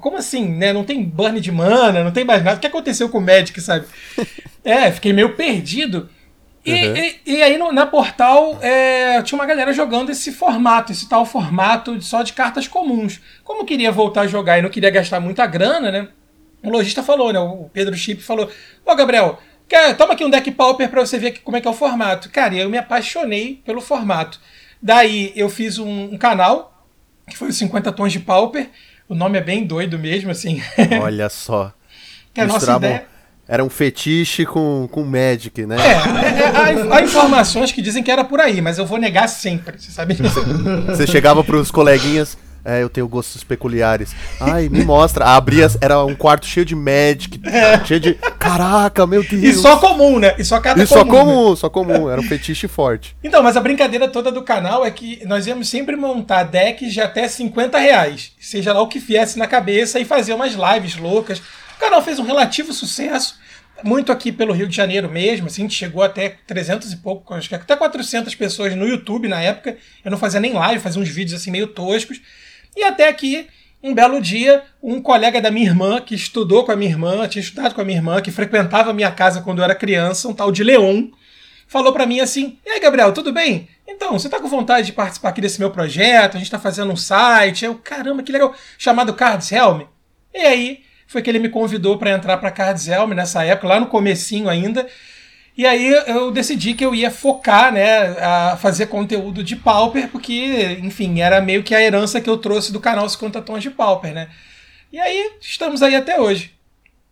S2: Como assim, né? Não tem burn de mana, não tem mais nada. O que aconteceu com o Magic, sabe? é, fiquei meio perdido. E,
S1: Uhum.
S2: e- e aí no- na Portal é, tinha uma galera jogando esse formato, esse tal formato só de cartas comuns. Como eu queria voltar a jogar e não queria gastar muita grana, né? O lojista falou, né? O Pedro Chip falou: Ô Gabriel, quer- toma aqui um deck pauper pra você ver como é que é o formato. Cara, e eu me apaixonei pelo formato. Daí eu fiz um, um canal, que foi os 50 Tons de Pauper. O nome é bem doido mesmo, assim.
S1: Olha só.
S2: que a nossa ideia.
S1: Era um fetiche com, com Magic, né?
S2: É, é, é, há, há informações que dizem que era por aí, mas eu vou negar sempre, você sabe.
S1: Você chegava pros coleguinhas, é, eu tenho gostos peculiares. Ai, me mostra. Abria, era um quarto cheio de Magic, cheio de. Caraca, meu Deus.
S2: É. E só comum, né? E só carta
S1: E só
S2: comum. né?
S1: comum, só comum. Era um fetiche forte.
S2: Então, mas a brincadeira toda do canal é que nós íamos sempre montar decks de até 50 reais, seja lá o que viesse na cabeça, e fazer umas lives loucas. O canal fez um relativo sucesso, muito aqui pelo Rio de Janeiro mesmo, assim, a gente chegou até 300 e pouco, acho que até 400 pessoas no YouTube na época. Eu não fazia nem live, fazia uns vídeos assim meio toscos. E até aqui, um belo dia, um colega da minha irmã, que estudou com a minha irmã, tinha estudado com a minha irmã, que frequentava a minha casa quando eu era criança, um tal de Leon, falou pra mim assim: E aí, Gabriel, tudo bem? Então, você tá com vontade de participar aqui desse meu projeto? A gente tá fazendo um site. Eu, caramba, que legal. Chamado Cards Helm. E aí, foi que ele me convidou pra entrar pra Cards Helm nessa época, lá no comecinho ainda. E aí eu decidi que eu ia focar, né, a fazer conteúdo de Pauper, porque, enfim, era meio que a herança que eu trouxe do canal 50 Tons de Pauper, né? E aí, estamos aí até hoje.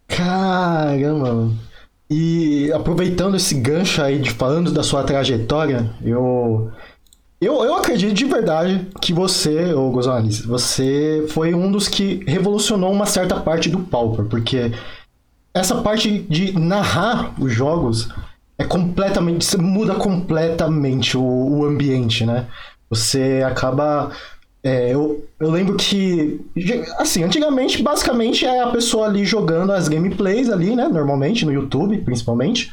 S3: Caramba. E aproveitando esse gancho aí de falando da sua trajetória, eu eu, eu acredito de verdade que você, ô Gonzalez, você foi um dos que revolucionou uma certa parte do Pauper, porque essa parte de narrar os jogos é completamente. Você muda completamente o, o ambiente, né? Você acaba. é, eu, eu lembro que. Assim, antigamente, basicamente, é a pessoa ali jogando as gameplays ali, né? Normalmente, no YouTube, principalmente.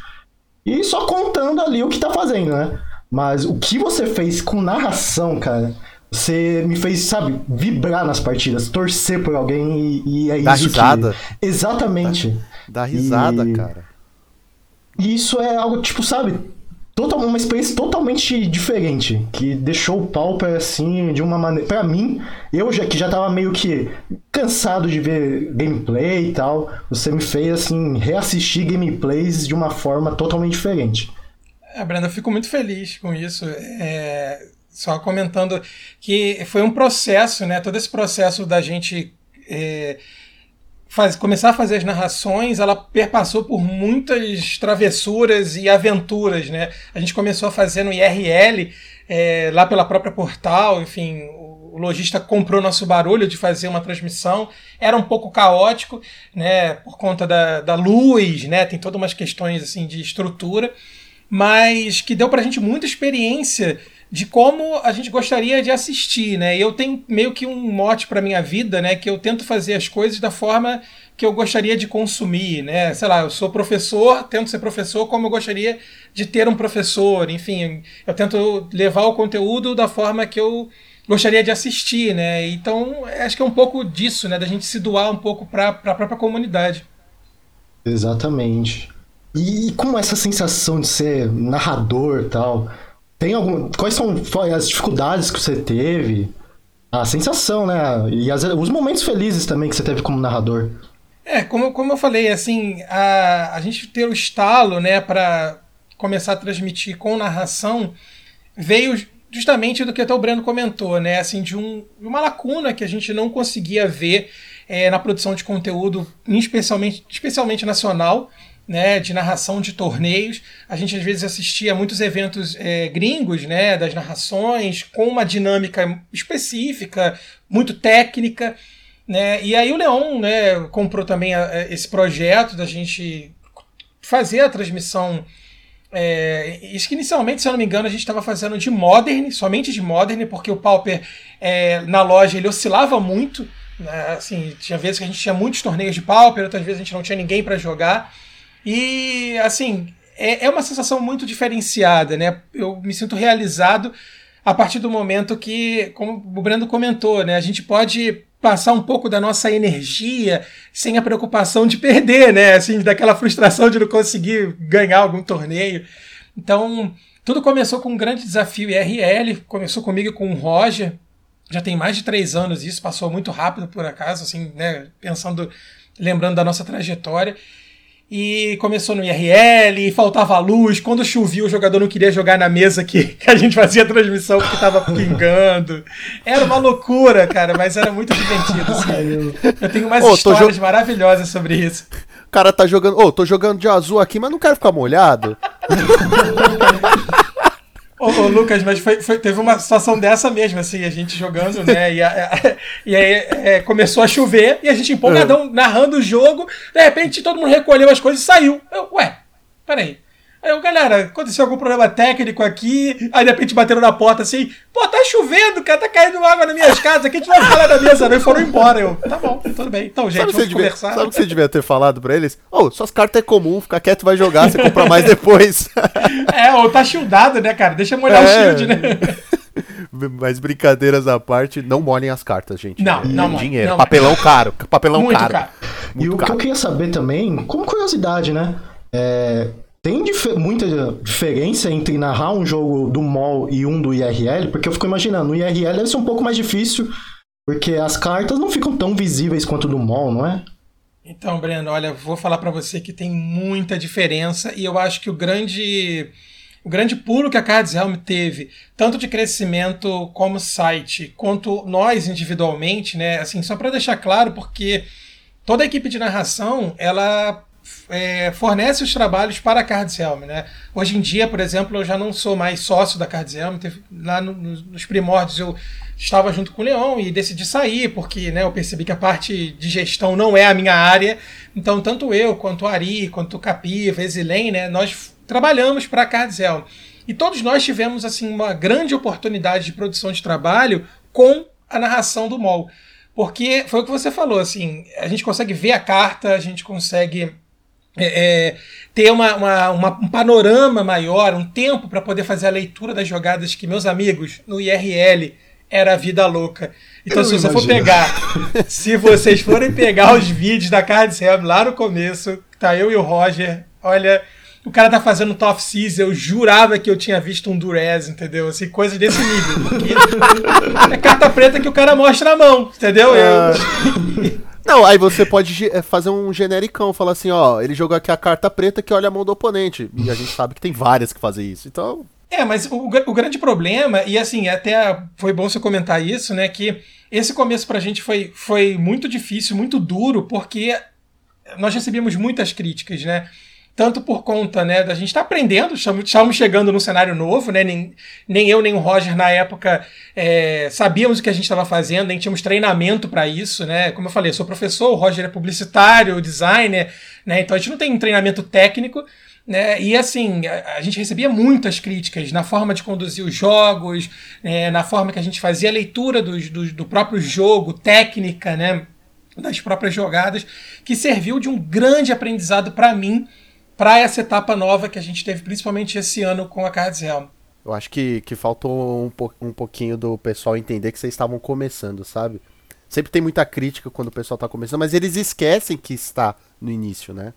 S3: E só contando ali o que tá fazendo, né? Mas o que você fez com narração, cara. Você me fez, sabe, vibrar nas partidas, torcer por alguém e, e é
S1: Dar
S3: isso
S1: risada.
S3: que... Exatamente.
S1: Dá risada,
S3: E-
S1: cara.
S3: E isso é algo, tipo, sabe, total, uma experiência totalmente diferente, que deixou o Pauper, assim, de uma maneira... Pra mim, eu já, que já tava meio que cansado de ver gameplay e tal, você me fez, assim, reassistir gameplays de uma forma totalmente diferente.
S2: É, Brenda, eu fico muito feliz com isso. É, só comentando que foi um processo, né? Todo esse processo da gente é, faz- começar a fazer as narrações, ela perpassou por muitas travessuras e aventuras, né? A gente começou a fazer no IRL, é, lá pela própria portal, enfim, o lojista comprou nosso barulho de fazer uma transmissão, era um pouco caótico, né? Por conta da, da luz, né? Tem todas umas questões assim de estrutura mas que deu pra gente muita experiência de como a gente gostaria de assistir, né? E eu tenho meio que um mote pra minha vida, né, que eu tento fazer as coisas da forma que eu gostaria de consumir, né? Sei lá, eu sou professor, tento ser professor como eu gostaria de ter um professor, enfim, eu tento levar o conteúdo da forma que eu gostaria de assistir, né? Então, acho que é um pouco disso, né, da gente se doar um pouco para a própria comunidade.
S3: Exatamente. E como essa sensação de ser narrador e tal? Tem algum. Quais são as dificuldades que você teve? A sensação, né? E as- os momentos felizes também que você teve como narrador.
S2: É, como, como eu falei, assim, a, a gente ter o estalo, né, para começar a transmitir com narração, veio justamente do que até o Breno comentou, né, assim, de, um, de uma lacuna que a gente não conseguia ver é, na produção de conteúdo, especialmente, especialmente nacional, né, de narração de torneios. A gente às vezes assistia a muitos eventos é, gringos, né, das narrações, com uma dinâmica específica, muito técnica, Né? E aí o Leon né, comprou também a, a, esse projeto da gente fazer a transmissão. É, isso que inicialmente, se eu não me engano, a gente estava fazendo de Modern, somente de Modern, porque o Pauper é, na loja ele oscilava muito. Né? Assim, tinha vezes que a gente tinha muitos torneios de Pauper, outras vezes a gente não tinha ninguém para jogar. E assim, é, é uma sensação muito diferenciada, né? Eu me sinto realizado a partir do momento que, como o Brando comentou, né, a gente pode passar um pouco da nossa energia sem a preocupação de perder, né? Assim, daquela frustração de não conseguir ganhar algum torneio. Então, tudo começou com um grande desafio IRL, começou comigo com o Roger. Já tem mais de três anos isso, passou muito rápido por acaso, assim, né? Pensando, lembrando da nossa trajetória e começou no IRL, faltava luz. Quando chovia, o jogador não queria jogar na mesa que, que a gente fazia a transmissão porque tava pingando. Era uma loucura, cara, mas era muito divertido. Assim. Eu tenho umas oh, histórias maravilhosas sobre isso.
S1: O cara tá jogando. Ô, oh, tô jogando de azul aqui, mas não quero ficar molhado.
S2: Ô, ô, Lucas, mas foi, foi, teve uma situação dessa mesmo, assim, a gente jogando, né? E, a, a, e aí é, começou a chover e a gente empolgadão é. narrando o jogo. De repente todo mundo recolheu as coisas e saiu. Eu, ué, peraí. Aí eu, galera, aconteceu algum problema técnico aqui, aí de repente bateram na porta assim, pô, tá chovendo, cara, tá caindo água nas minhas casas, aqui a gente vai falar da mesa, não, e foram embora. Eu, tá bom, tudo bem. Então, gente, sabe vamos conversar.
S1: Devia, sabe o que você devia ter falado pra eles? Ô, oh, suas cartas é comum, fica quieto vai jogar, você compra mais depois.
S2: é, ou tá shieldado, né, cara? Deixa molhar é... o shield, né?
S1: Mas brincadeiras à parte, não molhem as cartas, gente.
S2: Não, não
S1: Dinheiro, não, papelão caro, papelão Muito caro. caro.
S3: Muito e o caro. que eu queria saber também, como curiosidade, né? É, tem dif muita diferença entre narrar um jogo do MOL e um do IRL? Porque eu fico imaginando, no IRL deve ser um pouco mais difícil, porque as cartas não ficam tão visíveis quanto do MOL, não é?
S2: Então, Breno, olha, vou falar para você que tem muita diferença e eu acho que o grande o grande pulo que a Cards Helm teve, tanto de crescimento como site, quanto nós individualmente, né? Assim, só para deixar claro, porque toda a equipe de narração, ela é, fornece os trabalhos para a Cardselm. Né? Hoje em dia, por exemplo, eu já não sou mais sócio da Cardselm. Lá no, nos primórdios eu estava junto com o Leon e decidi sair, porque né, eu percebi que a parte de gestão não é a minha área. Então, tanto eu, quanto o Ari, quanto o Capi, Vesilém, né, nós trabalhamos para a Cardselm. E todos nós tivemos assim uma grande oportunidade de produção de trabalho com a narração do MOL. Porque foi o que você falou, assim, a gente consegue ver a carta, a gente consegue é, é, ter uma, uma, uma, um panorama maior, um tempo para poder fazer a leitura das jogadas que meus amigos no IRL era a vida louca. Então, Eu se você imagino. for pegar, se vocês forem pegar os vídeos da Cards Helm lá no começo, tá eu e o Roger, olha, o cara tá fazendo top seas, eu jurava que eu tinha visto um Durez, entendeu? Assim, coisas desse nível. é carta preta que o cara mostra a mão, entendeu? Eu...
S1: Não, aí você pode eh, fazer um genericão, falar assim, ó, ele jogou aqui a carta preta que olha a mão do oponente. E a gente sabe que tem várias que fazem isso. Então.
S2: É, mas o, o grande problema, e assim, até foi bom você comentar isso, né? Que esse começo pra gente foi, foi muito difícil, muito duro, porque nós recebemos muitas críticas, né? Tanto por conta né, da gente estar tá aprendendo, estamos chegando num cenário novo, né, nem, nem eu nem o Roger na época é, sabíamos o que a gente estava fazendo, nem tínhamos treinamento para isso, né? Como eu falei, eu sou professor, o Roger é publicitário, designer, né? Então a gente não tem um treinamento técnico. Né? E assim, a, a, gente recebia muitas críticas na forma de conduzir os jogos, né? na forma que a gente fazia a leitura do, do, do próprio jogo, técnica, né? das próprias jogadas, que serviu de um grande aprendizado para mim para essa etapa nova que a gente teve, principalmente esse ano com a Cards Helm.
S1: Eu acho que, que faltou um, po um pouquinho do pessoal entender que vocês estavam começando, sabe? Sempre tem muita crítica quando o pessoal está começando, mas eles esquecem que está no início, né?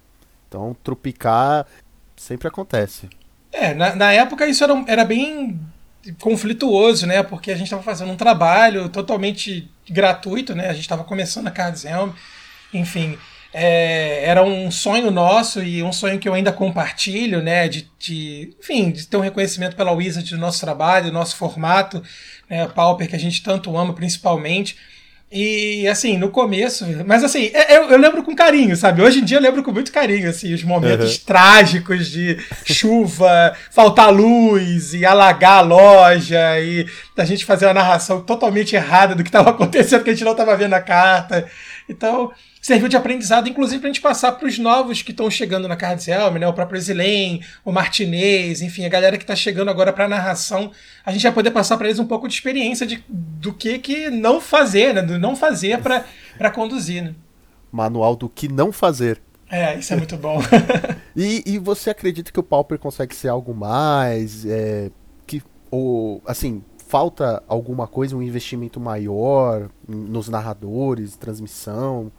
S1: Então, trupicar sempre acontece.
S2: É, na, na época isso era, era bem conflituoso, né? Porque a gente estava fazendo um trabalho totalmente gratuito, né? A gente estava começando a Cards Helm, enfim. É, era um sonho nosso e um sonho que eu ainda compartilho, né? De, de, enfim, de ter um reconhecimento pela Wizard do nosso trabalho, do nosso formato, né? Pauper, que a gente tanto ama, principalmente. E assim, no começo, mas assim, é, eu, eu, lembro com carinho, sabe? Hoje em dia eu lembro com muito carinho, assim, os momentos uhum. trágicos de chuva, faltar luz e alagar a loja e da gente fazer uma narração totalmente errada do que estava acontecendo, que a gente não estava vendo a carta. Então, serviu de aprendizado, inclusive, para a gente passar para os novos que estão chegando na Cards Helm, né? O próprio Zilen, o Martinez, enfim, a galera que está chegando agora para a narração. A gente vai poder passar para eles um pouco de experiência de, do que, que não fazer, né? Do não fazer para conduzir, né?
S1: Manual do que não fazer.
S2: É, isso é muito bom.
S1: e, e você acredita que o Pauper consegue ser algo mais? É, que, ou, assim, falta alguma coisa, um investimento maior nos narradores, transmissão?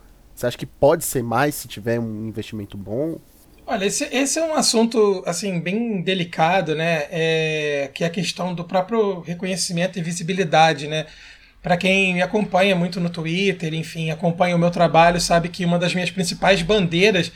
S1: Você acha que pode ser mais se tiver um investimento bom?
S2: Olha, esse, esse é um assunto assim bem delicado, né? É, que é a questão do próprio reconhecimento e visibilidade, né? Para quem me acompanha muito no Twitter, enfim, acompanha o meu trabalho, sabe que uma das minhas principais bandeiras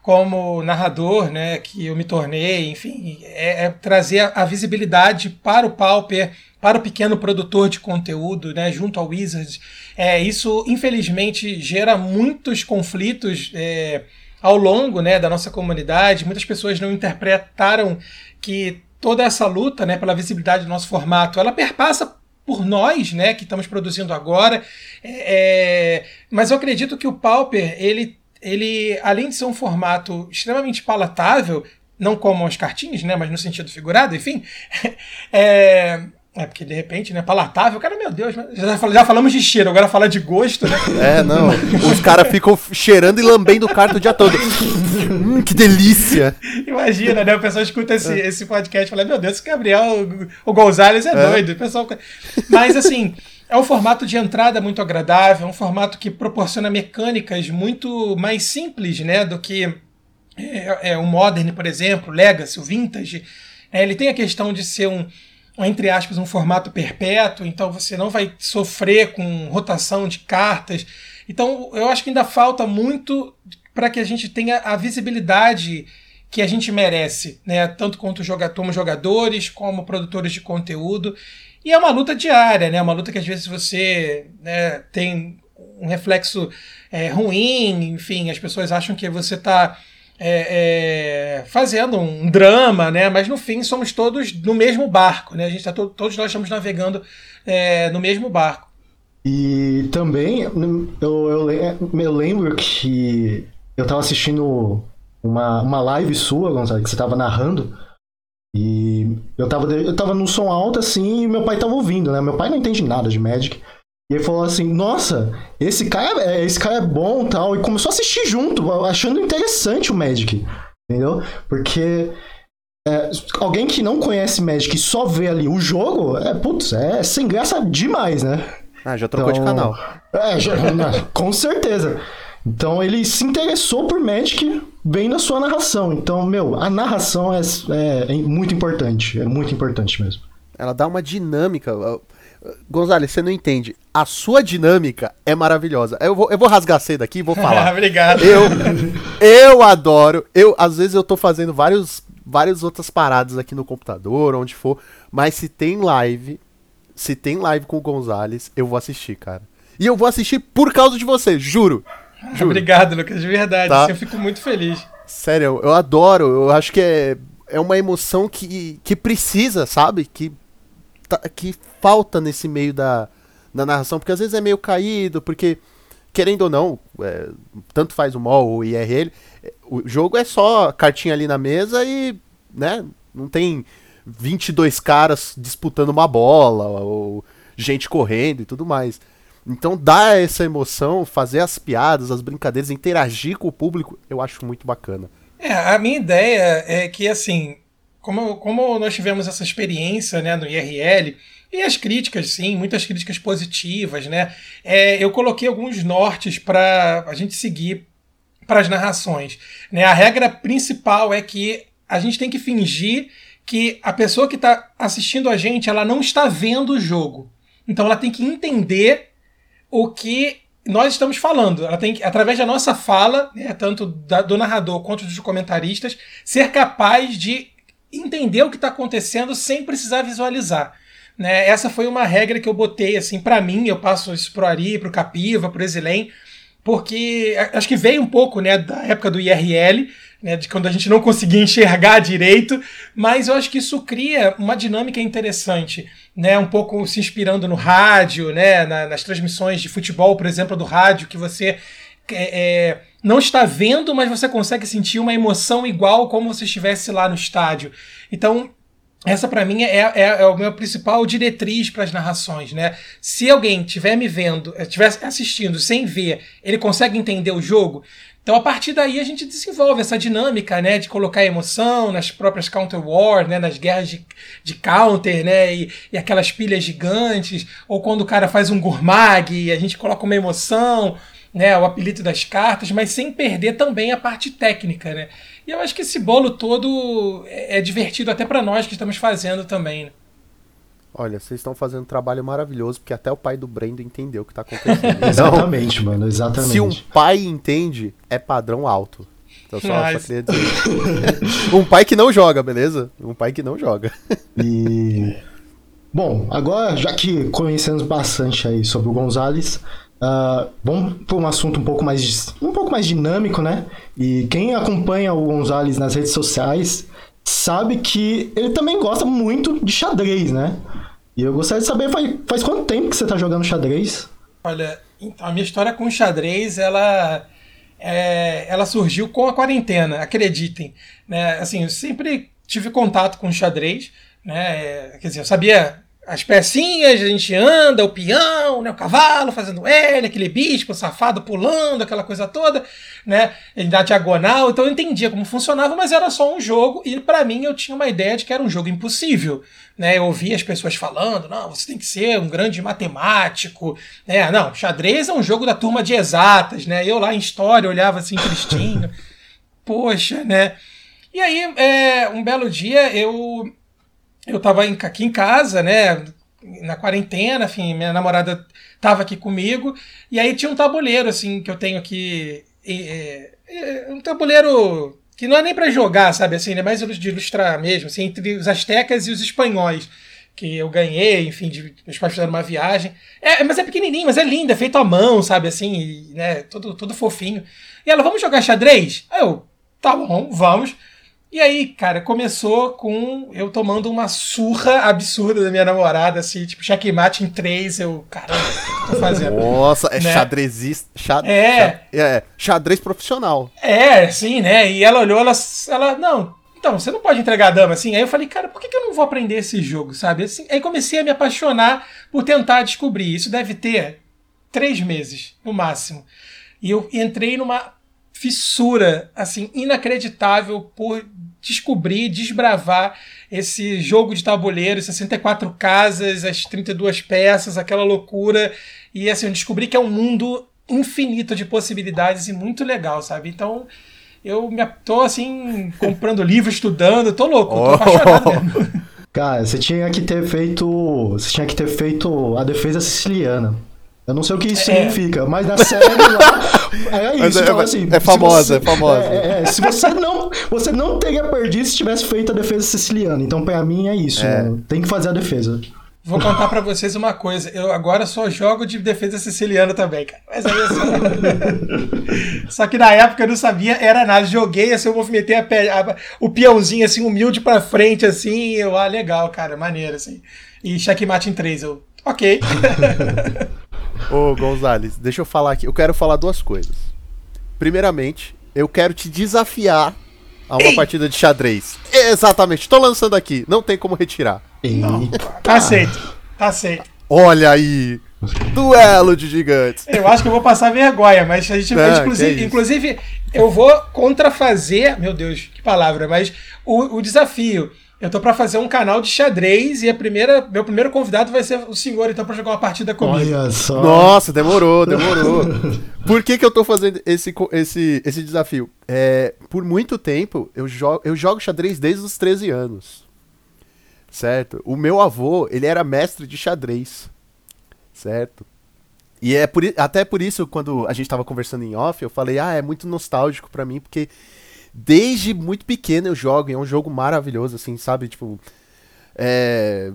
S2: como narrador, né, que eu me tornei, enfim, é, é trazer a, a, visibilidade para o Pauper, para o pequeno produtor de conteúdo, né, junto ao Wizards. É, isso, infelizmente, gera muitos conflitos é, ao longo né, da nossa comunidade. Muitas pessoas não interpretaram que toda essa luta né, pela visibilidade do nosso formato, ela perpassa por nós, né, que estamos produzindo agora. É, mas eu acredito que o Pauper, ele ele, além de ser um formato extremamente palatável, não como as cartinhas, né, mas no sentido figurado, enfim, é, é porque de repente, né, palatável, cara, meu Deus, já, já falamos de cheiro, agora falar de gosto, né?
S1: É, não, os caras ficam cheirando e lambendo o carto o dia todo. hum, que delícia!
S2: Imagina, né, o pessoal escuta esse, é. esse podcast e fala, meu Deus, esse Gabriel, o, o Gonzalez é, é. doido, o pessoal... Mas, assim... É um formato de entrada muito agradável, é um formato que proporciona mecânicas muito mais simples né, do que é, é, o Modern, por exemplo, o Legacy, o Vintage. É, ele tem a questão de ser um, entre aspas, um formato perpétuo, então você não vai sofrer com rotação de cartas. Então eu acho que ainda falta muito para que a gente tenha a visibilidade que a gente merece, né? tanto quanto como jogadores, como produtores de conteúdo. E é uma luta diária, né? Uma luta que às vezes você né, tem um reflexo é, ruim, enfim, as pessoas acham que você está é, é, fazendo um drama, né? Mas no fim somos todos no mesmo barco, né? A gente tá to todos nós estamos navegando é, no mesmo barco.
S3: E também eu, eu, eu lembro que eu estava assistindo uma, uma live sua, Gonçalo, que você estava narrando. E eu tava, eu tava no som alto assim e meu pai tava ouvindo, né? Meu pai não entende nada de Magic. E ele falou assim: Nossa, esse cara, é, esse cara é bom tal. E começou a assistir junto, achando interessante o Magic. Entendeu? Porque é, alguém que não conhece Magic e só vê ali o jogo, é, putz, é sem graça demais, né?
S1: Ah, já trocou então, de canal.
S3: É, já, com certeza. Então ele se interessou por Magic bem na sua narração. Então, meu, a narração é, é, é, muito importante. É muito importante mesmo.
S1: Ela dá uma dinâmica. Gonzalez, você não entende. A sua dinâmica é maravilhosa. Eu vou, eu vou rasgar cedo aqui e vou falar.
S2: Obrigado.
S1: Eu, eu adoro. Eu, às vezes eu tô fazendo vários, várias outras paradas aqui no computador, onde for. Mas se tem live, se tem live com o Gonzalez, eu vou assistir, cara. E eu vou assistir por causa de você, juro.
S2: Juro. Obrigado, Lucas, de verdade. Tá? Eu fico muito feliz.
S1: Sério, eu adoro. Eu acho que é, é uma emoção que, que precisa, sabe? Que, que falta nesse meio da, da narração. Porque às vezes é meio caído, porque, querendo ou não, é, tanto faz o MOL ou o IRL, o jogo é só cartinha ali na mesa e, né? Não tem 22 caras disputando uma bola, ou gente correndo e tudo mais. Então dar essa emoção, fazer as piadas, as brincadeiras, interagir com o público, eu acho muito bacana.
S2: É, a minha ideia é que assim, como, como nós tivemos essa experiência né, no IRL, e as críticas, sim, muitas críticas positivas, né? É, eu coloquei alguns nortes para a gente seguir para as narrações. Né? A regra principal é que a gente tem que fingir que a pessoa que está assistindo a gente ela não está vendo o jogo. Então ela tem que entender o que nós estamos falando. Ela tem que, através da nossa fala, né, tanto da, do narrador quanto dos comentaristas, ser capaz de entender o que está acontecendo sem precisar visualizar. Né? Essa foi uma regra que eu botei assim para mim, eu passo isso pro Ari, pro Capiva, pro Exilém, porque acho que veio um pouco né, da época do IRL, né, de quando a gente não conseguia enxergar direito, mas eu acho que isso cria uma dinâmica interessante, né, um pouco se inspirando no rádio, né, na, nas transmissões de futebol, por exemplo, do rádio, que você é, é, não está vendo, mas você consegue sentir uma emoção igual como se estivesse lá no estádio. Então, essa para mim é, é, é, o meu principal diretriz para as narrações, né? Se alguém estiver me vendo, estiver assistindo sem ver, ele consegue entender o jogo. Então a partir daí a gente desenvolve essa dinâmica, né, de colocar emoção nas próprias counter war, né, nas guerras de, de counter, né, e, e aquelas pilhas gigantes, ou quando o cara faz um gourmag, a gente coloca uma emoção, né, o apelido das cartas, mas sem perder também a parte técnica, né? E eu acho que esse bolo todo é, é divertido até para nós que estamos fazendo também. Né?
S1: Olha, vocês estão fazendo um trabalho maravilhoso, porque até o pai do Brendo entendeu o que está acontecendo.
S3: exatamente, então, mano, exatamente.
S1: Se um pai entende, é padrão alto. Então só, só queria dizer. um pai que não joga, beleza? Um pai que não joga.
S3: e. Bom, agora, já que conhecemos bastante aí sobre o Gonzalez, Uh, vamos para um assunto um pouco mais um pouco mais dinâmico, né? E quem acompanha o Gonzalez nas redes sociais sabe que ele também gosta muito de xadrez, né? E eu gostaria de saber faz, faz quanto tempo que você está jogando xadrez?
S2: Olha, então a minha história com xadrez ela é, ela surgiu com a quarentena, acreditem, né? Assim, eu sempre tive contato com xadrez, né? Quer dizer, eu sabia as pecinhas, a gente anda, o peão, né, o cavalo fazendo L, aquele bispo safado pulando, aquela coisa toda, né, na diagonal. Então eu entendia como funcionava, mas era só um jogo e para mim eu tinha uma ideia de que era um jogo impossível, né? Eu ouvia as pessoas falando, não, você tem que ser um grande matemático, né? Não, xadrez é um jogo da turma de exatas, né? Eu lá em história olhava assim tristinho, poxa, né? E aí, é, um belo dia eu eu estava aqui em casa, né? Na quarentena, enfim, minha namorada estava aqui comigo, e aí tinha um tabuleiro, assim, que eu tenho aqui. É, um tabuleiro que não é nem para jogar, sabe, assim, é mais de ilustrar mesmo, assim, entre os astecas e os espanhóis que eu ganhei, enfim, de, meus pais fizeram uma viagem. É, mas é pequenininho, mas é lindo, é feito à mão, sabe, assim, e, né, todo, todo fofinho. E ela, vamos jogar xadrez? Aí eu, tá bom, vamos. E aí, cara, começou com eu tomando uma surra absurda da minha namorada, assim, tipo, checkmate em três, eu, caramba, o que eu tô fazendo?
S1: Nossa, é né? xadrezista. Xad... É. é. Xadrez profissional.
S2: É, sim, né? E ela olhou, ela, ela, não, então, você não pode entregar a dama, assim. Aí eu falei, cara, por que, que eu não vou aprender esse jogo, sabe? Assim, aí comecei a me apaixonar por tentar descobrir. Isso deve ter três meses, no máximo. E eu entrei numa fissura, assim, inacreditável por descobrir, desbravar esse jogo de tabuleiro, 64 casas, as 32 peças, aquela loucura. E assim, eu descobri que é um mundo infinito de possibilidades e muito legal, sabe? Então, eu me tô assim, comprando livro, estudando, tô louco, tô oh. apaixonado mesmo.
S3: Cara, você tinha que ter feito. Você tinha que ter feito a defesa siciliana. Eu não sei o que isso é. significa, mas na série lá é isso. É, então, assim,
S1: é famosa, você, é famosa.
S3: É, é, se você não, você não teria perdido se tivesse feito a defesa siciliana. Então, para mim, é isso. É. Né? Tem que fazer a defesa.
S2: Vou contar para vocês uma coisa. Eu agora só jogo de defesa siciliana também, cara. Mas aí eu só... só que na época eu não sabia, era nada. Joguei, assim, eu movimentei a, a, o peãozinho, assim, humilde pra frente, assim. Eu, ah, legal, cara, maneiro, assim. E checkmate em três, eu, ok.
S1: Ô, Gonzales, deixa eu falar aqui. Eu quero falar duas coisas. Primeiramente, eu quero te desafiar a uma Ei. partida de xadrez. Exatamente, tô lançando aqui. Não tem como retirar.
S2: Não. Tá aceito. Tá aceito.
S1: Olha aí. Duelo de gigantes.
S2: Eu acho que eu vou passar vergonha, mas a gente vai, inclusive, inclusive, eu vou contrafazer, meu Deus, que palavra, mas o, o desafio. Eu tô para fazer um canal de xadrez e a primeira, meu primeiro convidado vai ser o senhor, então, para jogar uma partida comigo.
S1: Olha só. Nossa, demorou, demorou. por que, que eu tô fazendo esse, esse, esse desafio? É, por muito tempo, eu jogo, eu jogo xadrez desde os 13 anos. Certo? O meu avô, ele era mestre de xadrez. Certo? E é por, até por isso, quando a gente tava conversando em off, eu falei, ah, é muito nostálgico para mim, porque desde muito pequeno eu jogo, e é um jogo maravilhoso, assim, sabe? Tipo. É.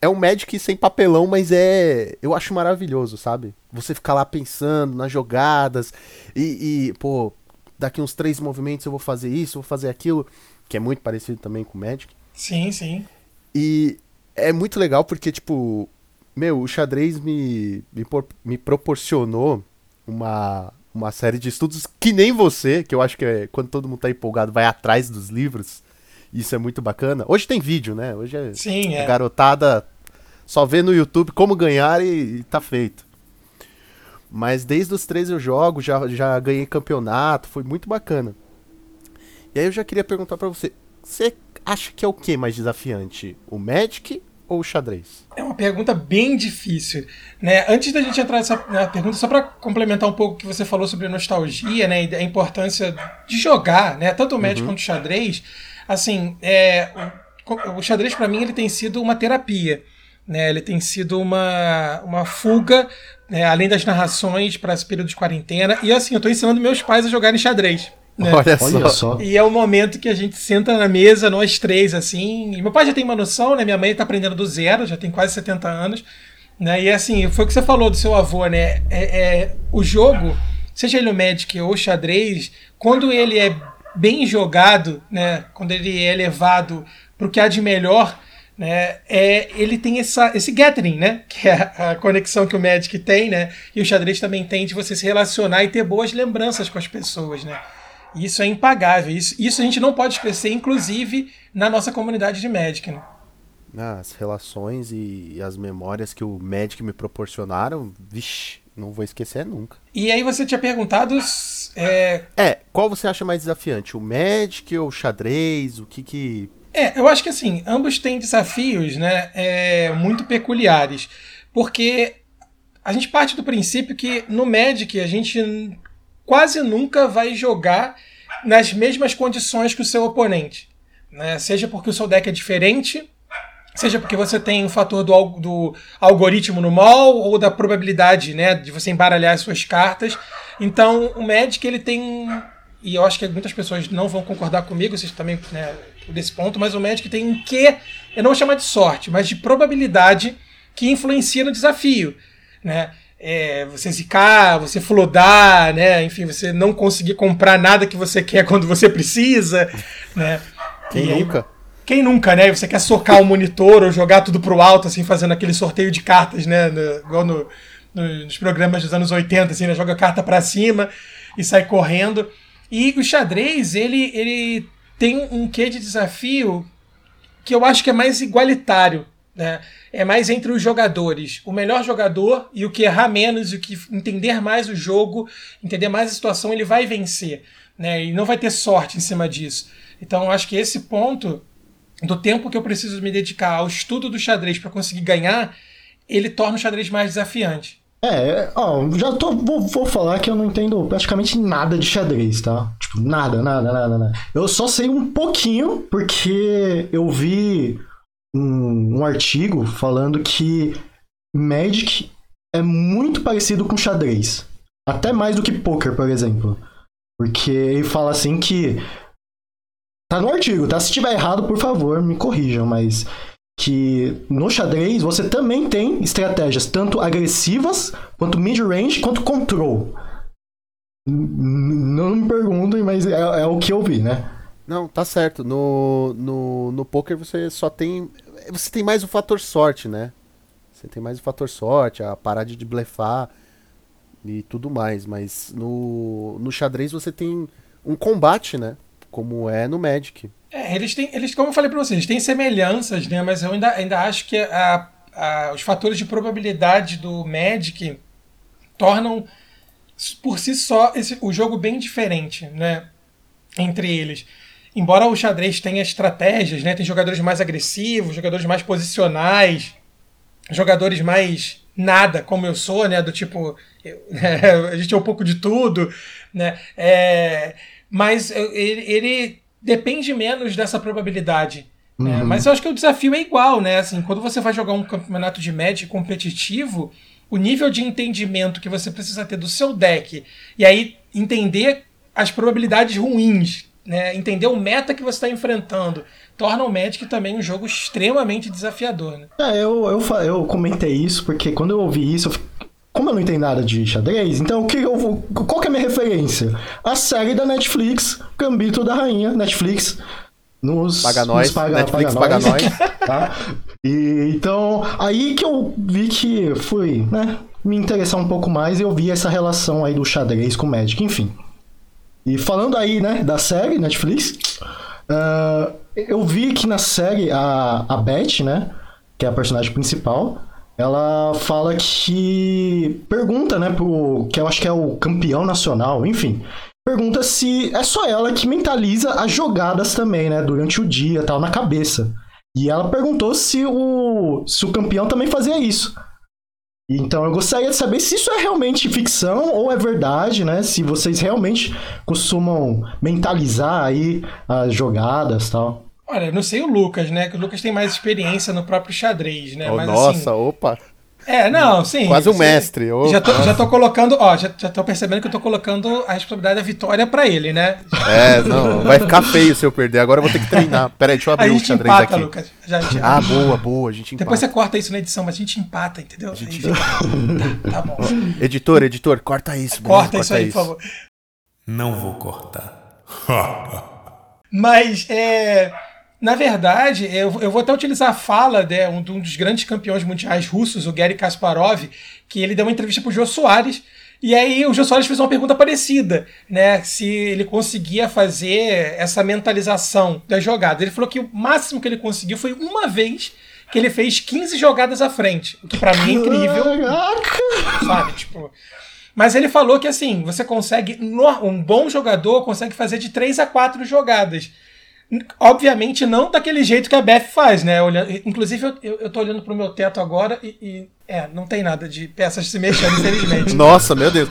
S1: É, um Magic sem papelão, mas é. Eu acho maravilhoso, sabe? Você ficar lá pensando nas jogadas e, e, pô, daqui uns três movimentos eu vou fazer isso, vou fazer aquilo, que é muito parecido também com o Magic.
S2: Sim, sim.
S1: E é muito legal porque, tipo, meu, o xadrez me, me, me proporcionou uma, uma série de estudos que nem você, que eu acho que é, quando todo mundo tá empolgado vai atrás dos livros. Isso é muito bacana. Hoje tem vídeo, né? Hoje é,
S2: Sim, é.
S1: garotada só vê no YouTube como ganhar e, e tá feito. Mas desde os três eu jogo, já, já ganhei campeonato, foi muito bacana. E aí eu já queria perguntar para você, você acha que é o que mais desafiante? O Magic ou o xadrez?
S2: É uma pergunta bem difícil, né? Antes da gente entrar nessa pergunta, só para complementar um pouco o que você falou sobre nostalgia, né, e a importância de jogar, né, tanto o Magic uhum. quanto o xadrez, assim, é, o, o xadrez para mim ele tem sido uma terapia, né? Ele tem sido uma, uma fuga, né, além das narrações para esse período de quarentena. E assim, eu estou ensinando meus pais a jogarem xadrez. Né?
S1: Olha, só. Olha, só.
S2: E é o momento que a gente senta na mesa, nós três, assim. E meu pai já tem uma noção, né? Minha mãe está aprendendo do zero, já tem quase 70 anos. Né? E assim, foi o que você falou do seu avô, né? É, é, o jogo, seja ele o Magic ou o xadrez, quando ele é bem jogado, né? Quando ele é levado para o que há de melhor, né? É, ele tem essa, esse gathering, né? Que é a conexão que o Magic tem, né? E o xadrez também tem de você se relacionar e ter boas lembranças com as pessoas, né? Isso é impagável. Isso, isso a gente não pode esquecer, inclusive na nossa comunidade de Magic. Né?
S1: As relações e as memórias que o Magic me proporcionaram, vixi, não vou esquecer nunca.
S2: E aí você tinha perguntado.
S1: É... é, qual você acha mais desafiante? O Magic ou o xadrez? O que que.
S2: É, eu acho que assim, ambos têm desafios né, é, muito peculiares. Porque a gente parte do princípio que no Magic a gente quase nunca vai jogar nas mesmas condições que o seu oponente. Né? Seja porque o seu deck é diferente, seja porque você tem o fator do, do algoritmo no mall ou da probabilidade né, de você embaralhar as suas cartas. Então o Magic ele tem. E eu acho que muitas pessoas não vão concordar comigo, vocês também, né, desse ponto, mas o Magic tem um quê, eu não vou chamar de sorte, mas de probabilidade que influencia no desafio. Né? É, você zicar, você flodar, né? Enfim, você não conseguir comprar nada que você quer quando você precisa, né?
S1: Quem nunca?
S2: Quem nunca, né? Você quer socar o monitor ou jogar tudo pro alto, assim, fazendo aquele sorteio de cartas, né? No, igual no, no, nos programas dos anos 80, assim, né? Joga a carta para cima e sai correndo. E o xadrez, ele, ele tem um quê de desafio que eu acho que é mais igualitário, né? É mais entre os jogadores. O melhor jogador e o que errar menos, e o que entender mais o jogo, entender mais a situação, ele vai vencer. Né? E não vai ter sorte em cima disso. Então, acho que esse ponto do tempo que eu preciso me dedicar ao estudo do xadrez para conseguir ganhar, ele torna o xadrez mais desafiante.
S3: É, ó, já tô, vou, vou, falar que eu não entendo praticamente nada de xadrez, tá? Tipo, nada, nada, nada, nada. Eu só sei um pouquinho porque eu vi um, um artigo falando que Magic é muito parecido com xadrez. Até mais do que poker, por exemplo. Porque ele fala assim que. Tá no artigo, tá? Se tiver errado, por favor, me corrijam, mas que no xadrez você também tem estratégias tanto agressivas, quanto mid-range, quanto control. Não me perguntem, mas é, é, o que eu vi, né?
S1: Não, tá certo. No, no, no poker você só tem você tem mais o fator sorte, né? Você tem mais o fator sorte, a parada de blefar e tudo mais. Mas no, no xadrez você tem um combate, né? Como é no Magic.
S2: É, eles têm, eles, como eu falei pra vocês, têm semelhanças, né? Mas eu ainda, ainda acho que a, a, os fatores de probabilidade do Magic tornam por si só esse, o jogo bem diferente, né? Entre eles embora o xadrez tenha estratégias, né? Tem jogadores mais agressivos, jogadores mais posicionais, jogadores mais nada, como eu sou, né? Do tipo, eu, a gente é um pouco de tudo, né? É, mas ele, ele, depende menos dessa probabilidade. Né? Uhum. Né? Mas eu acho que o desafio é igual, né? Assim, quando você vai jogar um campeonato de Magic competitivo, o nível de entendimento que você precisa ter do seu deck e aí entender as probabilidades ruins né, entender o meta que você está enfrentando, torna o Magic também um jogo extremamente desafiador. Né?
S3: É, eu, eu, eu comentei isso porque quando eu ouvi isso, eu como eu não entendo nada de xadrez, então o que eu vou, qual que é a minha referência? A série da Netflix, Gambito da Rainha, Netflix. Nos,
S1: paga nós,
S3: nos paga,
S1: Netflix
S3: paga,
S1: paga
S3: nós.
S1: nós.
S3: tá? E, então, aí que eu vi que fui, né, me interessar um pouco mais e eu vi essa relação aí do xadrez com o Magic, enfim. E falando aí, né, da série Netflix, uh, eu vi que na série a, a Beth, né, que é a personagem principal, ela fala que pergunta, né, pro que eu acho que é o campeão nacional, enfim, pergunta se é só ela que mentaliza as jogadas também, né, durante o dia, tal, na cabeça. E ela perguntou se o se o campeão também fazia isso. Então eu gostaria de saber se isso é realmente ficção ou é verdade, né? Se vocês realmente costumam mentalizar aí as jogadas, tal.
S2: Olha, não sei o Lucas, né? Que o Lucas tem mais experiência no próprio xadrez, né?
S1: Oh,
S2: Mas,
S1: nossa,
S2: assim,
S1: opa.
S2: É, não, sim.
S1: Quase um
S2: você-
S1: mestre. ô.
S2: Já tô, já tô colocando, ó, já, já tô percebendo que eu tô colocando a responsabilidade da vitória pra ele, né?
S1: É, não, vai ficar feio se eu perder. Agora eu vou ter que treinar. Pera aí, deixa eu
S2: A
S1: abrir o
S2: gente
S1: xadrez
S2: empata,
S1: aqui.
S2: Lucas. Já, já-
S1: Ah, boa, boa, a gente empata.
S2: Depois você corta isso na edição, mas a gente empata, entendeu? Aí fica- tá, tá bom.
S1: Editor, editor, corta isso. beleza?
S2: Corta isso aí, por favor.
S4: Não vou cortar.
S2: Mas, é, na verdade, eu, eu vou até utilizar a fala de um, de um dos grandes campeões mundiais russos, o Gary Kasparov, que ele deu uma entrevista pro Jô Soares, e aí o Jô Soares fez uma pergunta parecida, né? Se ele conseguia fazer essa mentalização das jogadas. Ele falou que o máximo que ele conseguiu foi uma vez que ele fez 15 jogadas à frente, o que pra mim é incrível sabe? Tipo. Mas ele falou que assim, você consegue. Um bom jogador consegue fazer de 3 a 4 jogadas. Obviamente não daquele jeito que a Beth faz, né? Olhando, inclusive, eu, eu, tô olhando pro meu teto agora e, e, É, não tem nada de peças se mexendo, infelizmente.
S1: Nossa, meu Deus.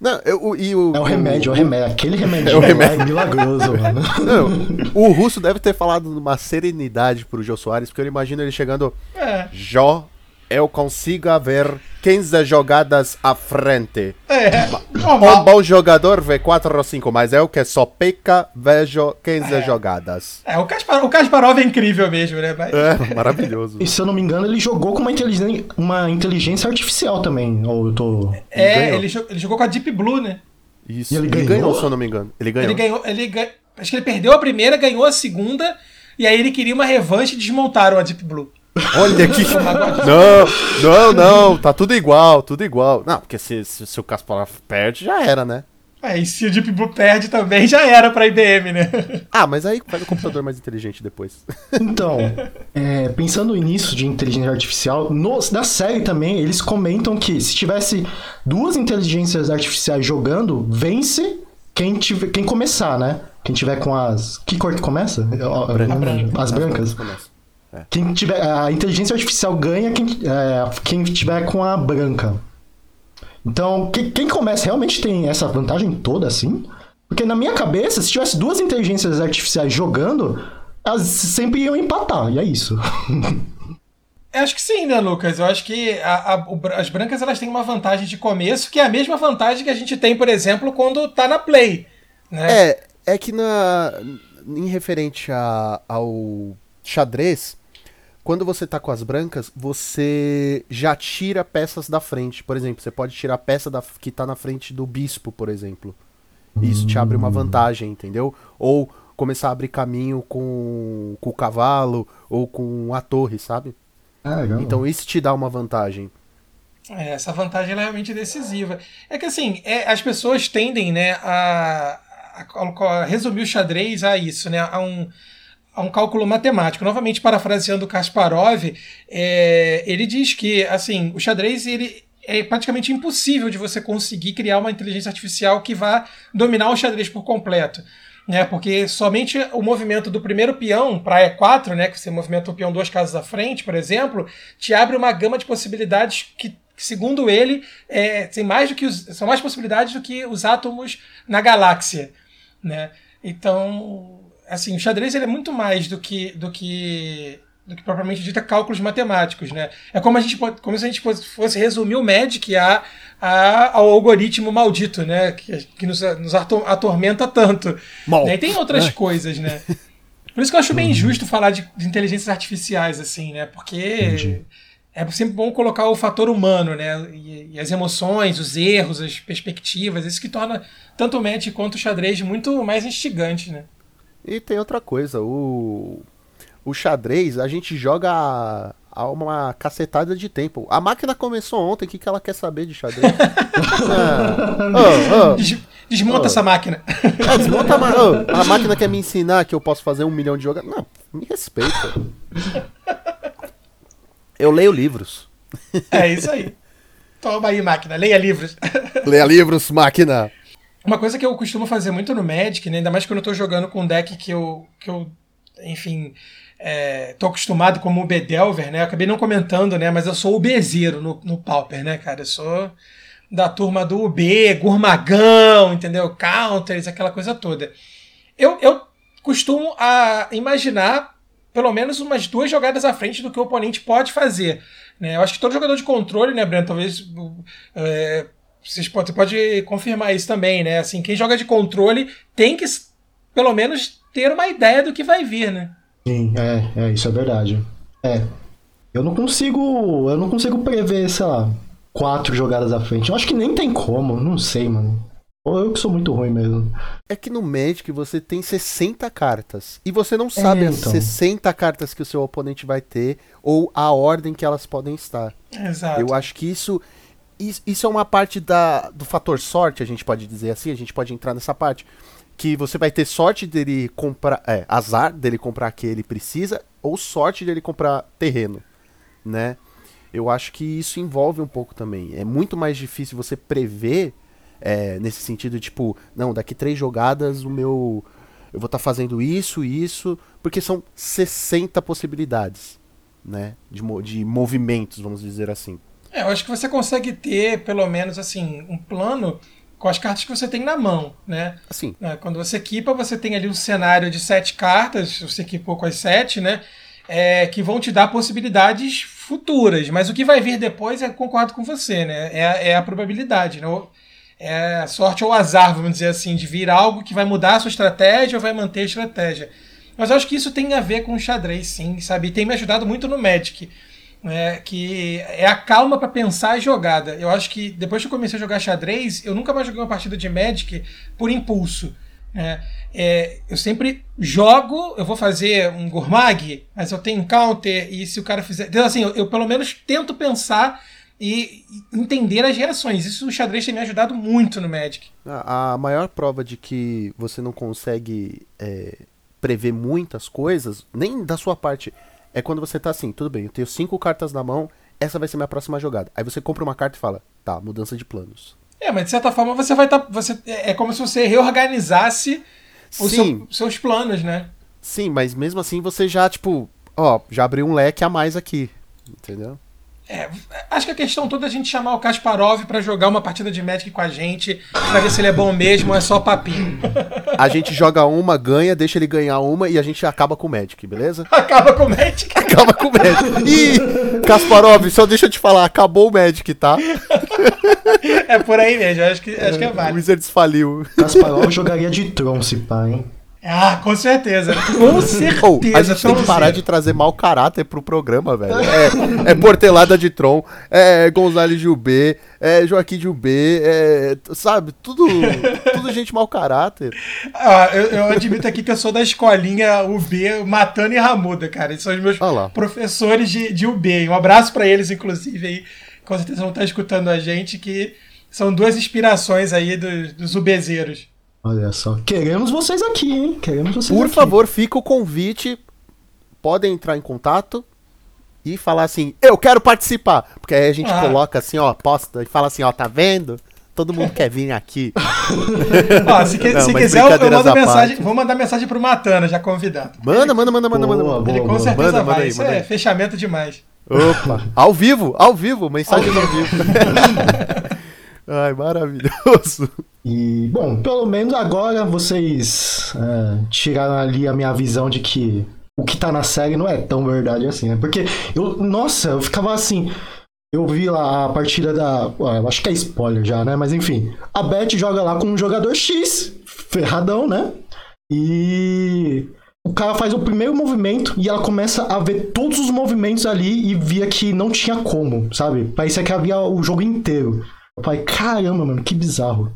S1: Não, eu, o- e o,
S3: É o remédio, é o remédio. Aquele remédio
S1: É o remédio.
S3: é milagroso, mano.
S1: Não, o russo deve ter falado numa serenidade pro Jô Soares, porque eu imagino ele chegando.
S2: É.
S1: Jó, eu consigo ver 15 jogadas à frente.
S2: É.
S1: Um
S2: Normal.
S1: bom jogador vê 4 ou 5, mas eu que só peca vejo 15 jogadas.
S2: É, o, Kaspar, o Kasparov é incrível mesmo, né? Mas-
S1: É, maravilhoso.
S3: E se eu não me engano, ele jogou com uma inteligência, uma inteligência artificial também. Ou eu tô.
S2: É, ele, jo- ele jogou com a Deep Blue, né?
S1: Isso.
S3: E ele
S1: Ele
S3: ganhou?
S1: ganhou, se eu não me engano. Ele ganhou.
S2: Ele ganhou. Ele ganhou, acho que ele perdeu a primeira, ganhou a segunda, e aí ele queria uma revanche e desmontaram a Deep Blue.
S1: Olha que. não, não, não. Tá tudo igual, tudo igual. Não, porque se, se, se o Kasparov perde, já era, né?
S2: Aí se o Deep Blue perde também, já era pra IBM, né?
S1: Ah, mas aí faz o computador mais inteligente depois.
S3: Então, é, pensando nisso de inteligência artificial, no, na série também eles comentam que se tivesse duas inteligências artificiais jogando, vence quem, tiver, quem começar, né? Quem tiver com as. Que cor que começa? Eu não lembro. As brancas.
S1: Começa.
S3: Quem tiver. A inteligência artificial ganha quem, é, quem tiver com a branca. Então, que- quem começa realmente tem essa vantagem toda assim? Porque na minha cabeça, se tivesse duas inteligências artificiais jogando, elas sempre iam empatar, e é isso.
S2: Eu acho que sim, né, Lucas? Eu acho que a- a- as brancas elas têm uma vantagem de começo, que é a mesma vantagem que a gente tem, por exemplo, quando tá na play. Né?
S1: É, é que na. Em referente a, ao xadrez, quando você tá com as brancas, você já tira peças da frente. Por exemplo, você pode tirar a peça da, que tá na frente do bispo, por exemplo. Isso te abre uma vantagem, entendeu? Ou começar a abrir caminho com, com o cavalo ou com a torre, sabe?
S3: Ah, legal.
S1: Então isso te dá uma vantagem.
S2: É, essa vantagem ela é realmente decisiva. É que assim, é, as pessoas tendem né, a, a- a resumir o xadrez a isso, né, a, um, a um cálculo matemático. Novamente, parafraseando Kasparov, é, ele diz que assim, o xadrez ele é praticamente impossível de você conseguir criar uma inteligência artificial que vá dominar o xadrez por completo. Né, porque somente o movimento do primeiro peão para E4, né, que você movimenta o peão duas casas à frente, por exemplo, te abre uma gama de possibilidades que, segundo ele, é, tem mais do que os, são mais possibilidades do que os átomos na galáxia. Né? Então, assim, o xadrez ele é muito mais do que, do que do que propriamente dita cálculos matemáticos, né? É como a gente como se a gente fosse resumir o Magic a a, ao algoritmo maldito, né? Que, que nos, nos atormenta tanto. Né? E tem outras é. coisas, né? Por isso que eu acho bem uhum. injusto falar de, de, inteligências artificiais, assim, né? Porque Entendi. é sempre bom colocar o fator humano, né? E, e, as emoções, os erros, as perspectivas, isso que torna tanto o match quanto o xadrez muito mais instigante, né?
S1: E tem outra coisa, o, o xadrez, a gente joga há uma cacetada de tempo. A máquina começou ontem, o que, que ela quer saber de xadrez?
S2: ah, oh, oh, Desmonta oh. essa máquina.
S1: É, desmonta a, a máquina quer me ensinar que eu posso fazer um milhão de jogadas. Não, me respeita. Eu leio livros.
S2: É isso aí. Toma aí, máquina. Leia livros.
S1: Leia livros, máquina.
S2: Uma coisa que eu costumo fazer muito no Magic, né, ainda mais quando eu tô jogando com um deck que eu, que eu enfim, é, tô acostumado como o Bedelver, né? Eu acabei não comentando, né? Mas eu sou o Bezeiro no, no Pauper, né, cara? Eu sou da turma do UB, Gurmagão, entendeu? Counters, aquela coisa toda. Eu, eu costumo a imaginar pelo menos umas duas jogadas à frente do que o oponente pode fazer. Né? Eu acho que todo jogador de controle, né, Breno? Talvez é, vocês pode, você pode confirmar isso também, né? Assim, quem joga de controle tem que pelo menos ter uma ideia do que vai vir, né?
S3: Sim, é, é, isso é verdade. É. Eu não consigo. Eu não consigo prever, sei lá, quatro jogadas à frente. Eu acho que nem tem como, não sei, mano. Ou eu que sou muito ruim mesmo.
S1: É que no Magic você tem 60 cartas. E você não sabe é, então. as 60 cartas que o seu oponente vai ter ou a ordem que elas podem estar.
S2: Exato.
S1: Eu acho que isso. Isso é uma parte da, do fator sorte, a gente pode dizer assim, a gente pode entrar nessa parte que você vai ter sorte dele comprar, é, azar dele comprar que ele precisa ou sorte dele comprar terreno, né? Eu acho que isso envolve um pouco também. É muito mais difícil você prever é, nesse sentido, tipo, não, daqui três jogadas o meu eu vou estar tá fazendo isso, isso, porque são 60 possibilidades, né, de, de movimentos, vamos dizer assim.
S2: É, eu acho que você consegue ter, pelo menos, assim, um plano com as cartas que você tem na mão, né?
S1: Assim.
S2: Quando você equipa, você tem ali um cenário de sete cartas, você equipou com as sete, né? É, que vão te dar possibilidades futuras. Mas o que vai vir depois, é concordo com você, né? É, é a probabilidade, né? É a sorte ou azar, vamos dizer assim, de vir algo que vai mudar a sua estratégia ou vai manter a estratégia. Mas eu acho que isso tem a ver com o xadrez, sim, sabe? E tem me ajudado muito no Magic né, que é a calma para pensar a jogada. Eu acho que depois que eu comecei a jogar xadrez, eu nunca mais joguei uma partida de Magic por impulso. Né? É, eu sempre jogo, eu vou fazer um Gourmag, mas eu tenho um counter, e se o cara fizer. Então, assim, eu, eu pelo menos tento pensar e entender as reações. Isso o xadrez tem me ajudado muito no Magic.
S1: A, a maior prova de que você não consegue é, prever muitas coisas, nem da sua parte é quando você tá assim, tudo bem, eu tenho cinco cartas na mão, essa vai ser minha próxima jogada. Aí você compra uma carta e fala, tá, mudança de planos.
S2: É, mas de certa forma você vai estar. Tá, você, é, é como se você reorganizasse os seu, seus planos, né?
S1: Sim, mas mesmo assim você já, tipo, ó, já abriu um leque a mais aqui. Entendeu?
S2: É, acho que a questão toda é a gente chamar o Kasparov para jogar uma partida de Magic com a gente, pra ver se ele é bom mesmo ou é só papinho.
S1: A gente joga uma, ganha, deixa ele ganhar uma e a gente acaba com o Magic, beleza?
S2: Acaba com o Magic?
S1: Acaba com o Magic. Ih, Kasparov, só deixa eu te falar, acabou o Magic, tá?
S2: É por aí mesmo, acho que, acho que é válido.
S1: O Wizards faliu.
S3: Kasparov jogaria de Tron, se pá, hein?
S2: Ah, com certeza. Com certeza. Oh,
S1: a gente tem que parar de trazer mau caráter pro programa, velho. É, é Portelada de Tron, é Gonzalez Jubê, é Joaquim Jubê, é, sabe? Tudo, tudo gente mau caráter.
S2: Ah, eu, eu, admito aqui que eu sou da escolinha UB Matana e Ramuda, cara. Eles são os meus professores de, de UB. Um abraço para eles, inclusive, aí. Com certeza vão estar escutando a gente, que são duas inspirações aí dos, dos ubezeiros.
S3: Olha só. Queremos vocês aqui, hein? Queremos vocês
S1: Por
S3: aqui.
S1: favor, fica o convite. Podem entrar em contato e falar assim: eu quero participar. Porque aí a gente ah. coloca assim, ó, posta e fala assim: ó, tá vendo? Todo mundo quer vir aqui.
S2: ó, se, que, Não, se quiser, eu mando mensagem. Vou mandar mensagem pro Matana, já convidado.
S1: Manda, manda, manda, manda, manda. Boa,
S2: Ele com certeza manda, vai. Manda aí, Isso é fechamento demais.
S1: Opa, ao vivo, ao vivo, mensagem ao vivo. Ai, maravilhoso.
S3: E, bom, pelo menos agora vocês é, tiraram ali a minha visão de que o que tá na série não é tão verdade assim, né? Porque eu, nossa, eu ficava assim. eu vi lá a partida da. Acho que é spoiler já, né? Mas enfim. A Beth joga lá com um jogador X, ferradão, né? E o cara faz o primeiro movimento e ela começa a ver todos os movimentos ali e via que não tinha como, sabe? Parecia que havia o jogo inteiro. Eu falei, caramba, mano, que bizarro.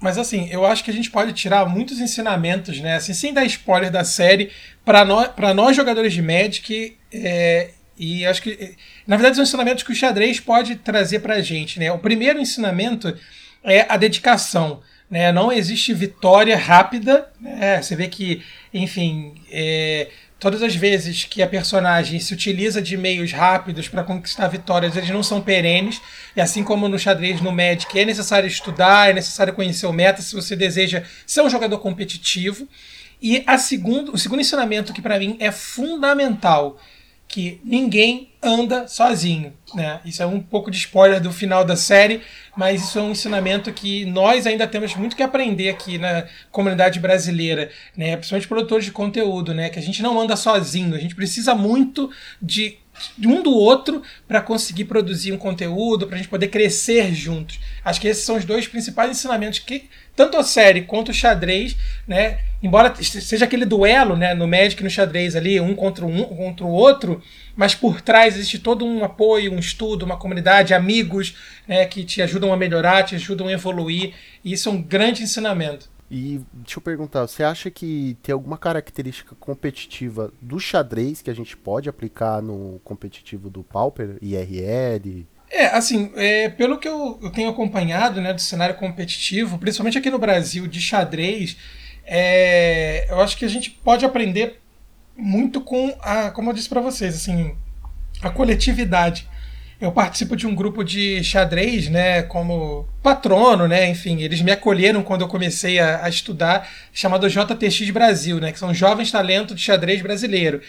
S2: Mas assim, eu acho que a gente pode tirar muitos ensinamentos, né? Assim, sem dar spoiler da série, para nós, nós jogadores de Magic, é, e acho que, na verdade, são ensinamentos que o xadrez pode trazer pra gente, né? O primeiro ensinamento é a dedicação. Né? Não existe vitória rápida. Né? Você vê que, enfim, é, todas as vezes que a personagem se utiliza de meios rápidos para conquistar vitórias, eles não são perenes. E assim como no xadrez, no Magic, é necessário estudar, é necessário conhecer o meta se você deseja ser um jogador competitivo. E a segundo, o segundo ensinamento que para mim é fundamental que ninguém anda sozinho. Né? Isso é um pouco de spoiler do final da série, mas isso é um ensinamento que nós ainda temos muito que aprender aqui na comunidade brasileira, né? principalmente produtores de conteúdo, né? que a gente não anda sozinho, a gente precisa muito de um do outro para conseguir produzir um conteúdo, para a gente poder crescer juntos. Acho que esses são os dois principais ensinamentos que tanto a série quanto o xadrez, né, embora seja aquele duelo, né, no Magic e no xadrez ali, um contra um contra o outro, mas por trás existe todo um apoio, um estudo, uma comunidade, amigos, né, que te ajudam a melhorar, te ajudam a evoluir, e isso é um grande ensinamento.
S1: E deixa eu perguntar, você acha que tem alguma característica competitiva do xadrez que a gente pode aplicar no competitivo do Pauper, IRL?
S2: É, assim, é, pelo que eu, eu, tenho acompanhado né, do cenário competitivo, principalmente aqui no Brasil, de xadrez, é, eu acho que a gente pode aprender muito com a, como eu disse para vocês, assim, a coletividade. Eu participo de um grupo de xadrez, né, como patrono, né, enfim, eles me acolheram quando eu comecei a, a estudar, chamado JTX Brasil, né, que são jovens talentos de xadrez brasileiro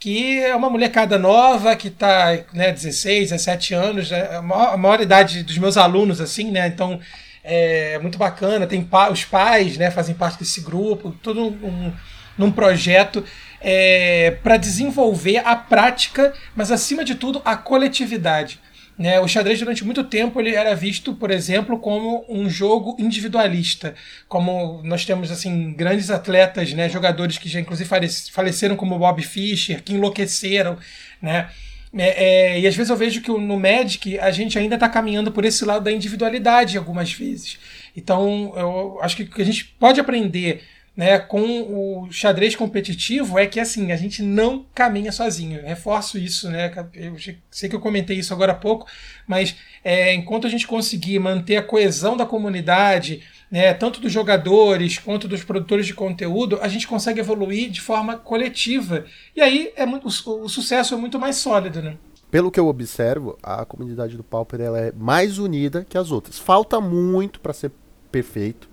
S2: que é uma molecada nova que está né, 16, 17 anos, né, a, maior, a maior idade dos meus alunos, assim, né? Então é muito bacana. Tem pa os pais, né, fazem parte desse grupo, todo um, num projeto é, para desenvolver a prática, mas acima de tudo a coletividade. Né? O xadrez, durante muito tempo, ele era visto, por exemplo, como um jogo individualista. Como nós temos assim grandes atletas, né? jogadores que já inclusive faleceram, como Bob Fischer, que enlouqueceram. Né? É, é, e às vezes eu vejo que no Magic a gente ainda está caminhando por esse lado da individualidade algumas vezes. Então eu acho que o que a gente pode aprender né, com o xadrez competitivo é que assim, a gente não caminha sozinho. Reforço isso, né? Eu sei que eu comentei isso agora há pouco, mas é, enquanto a gente conseguir manter a coesão da comunidade, né, tanto dos jogadores quanto dos produtores de conteúdo, a gente consegue evoluir de forma coletiva. E aí é muito, o, o sucesso é muito mais sólido, né?
S1: Pelo que eu observo, a comunidade do Pauper ela é mais unida que as outras. Falta muito para ser perfeito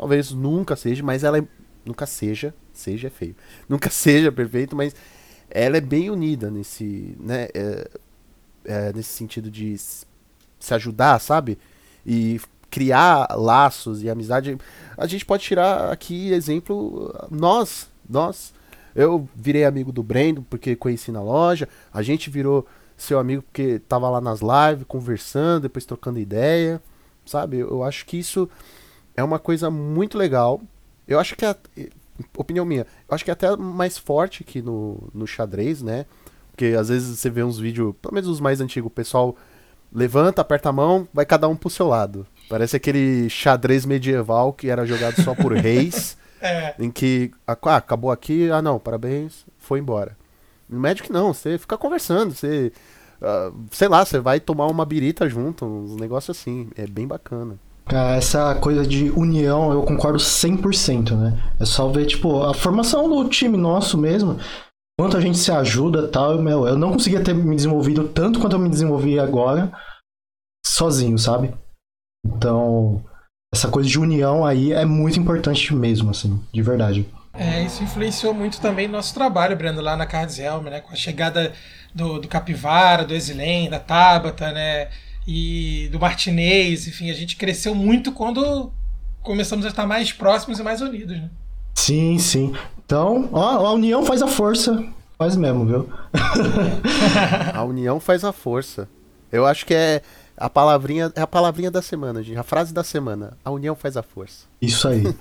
S1: Talvez nunca seja, mas ela é, nunca seja, seja é feio. Nunca seja perfeito, mas ela é bem unida nesse, né, é, é, nesse sentido de se ajudar, sabe? E criar laços e amizade. A gente pode tirar aqui exemplo nós, nós. Eu virei amigo do Brendo porque conheci na loja. A gente virou seu amigo porque tava lá nas lives conversando, depois trocando ideia, sabe? Eu acho que isso é uma coisa muito legal. Eu acho que é, opinião minha, eu acho que é até mais forte que no, no xadrez, né? Porque às vezes você vê uns vídeos, pelo menos os mais antigos, o pessoal levanta, aperta a mão, vai cada um pro seu lado. Parece aquele xadrez medieval que era jogado só por reis, é. em que ah, acabou aqui, ah não, parabéns, foi embora. No Magic não, você fica conversando, você, uh, sei lá, você vai tomar uma birita junto, uns negócios assim, é bem bacana.
S3: Essa coisa de união eu concordo 100%, né? É só ver, tipo, a formação do time nosso mesmo, quanto a gente se ajuda tal. Meu, eu não conseguia ter me desenvolvido tanto quanto eu me desenvolvi agora, sozinho, sabe? Então, essa coisa de união aí é muito importante mesmo, assim, de verdade.
S2: É, isso influenciou muito também no nosso trabalho, Brando, lá na Cards Helm, né? Com a chegada do, do Capivara, do Exilen, da Tabata, né? E do Martinez, enfim, a gente cresceu muito quando começamos a estar mais próximos e mais unidos, né?
S3: Sim, sim. Então, ó, a união faz a força. Faz mesmo, viu?
S1: a união faz a força. Eu acho que é a palavrinha, é a palavrinha da semana, gente. A frase da semana. A união faz a força.
S3: Isso aí.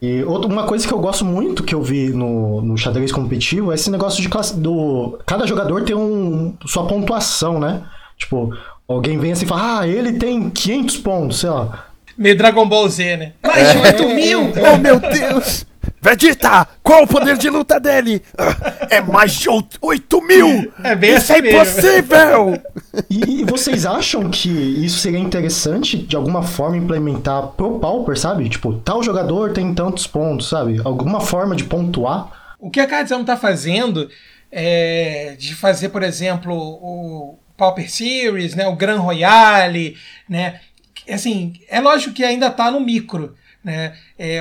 S3: E outra, uma coisa que eu gosto muito que eu vi no, no xadrez competitivo é esse negócio de classe, do cada jogador ter um sua pontuação, né? Tipo, alguém vem assim e fala: "Ah, ele tem 500 pontos", sei lá.
S2: Meio Dragon Ball Z, né? Mais de 8 mil!
S1: Oh, meu Deus! Vegeta, qual o poder de luta dele? Ah, É mais de 8 mil!
S2: É bem
S1: Isso
S2: assim
S1: é impossível!
S3: E, e vocês acham que isso seria interessante de alguma forma implementar pro Pauper, sabe? Tipo, tal jogador tem tantos pontos, sabe? Alguma forma de pontuar?
S2: O que a Cardzão está fazendo é de fazer, por exemplo, o Pauper Series, né, o Gran Royale, né? Assim, é lógico que ainda está no micro, né? É,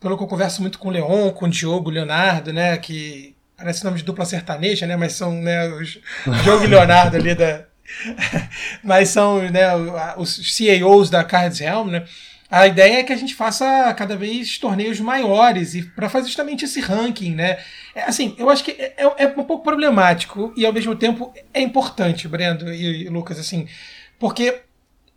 S2: pelo que eu converso muito com o Leon, com o Diogo, Leonardo, né? Que parece nome de dupla sertaneja, né? Mas são né, os Diogo e Leonardo ali da. Mas são né, os CEOs da Cards Helm, né? A ideia é que a gente faça cada vez torneios maiores e para fazer justamente esse ranking, né? É, assim, eu acho que é, é- é um pouco problemático e ao mesmo tempo é importante, Brendo e, e Lucas, assim, porque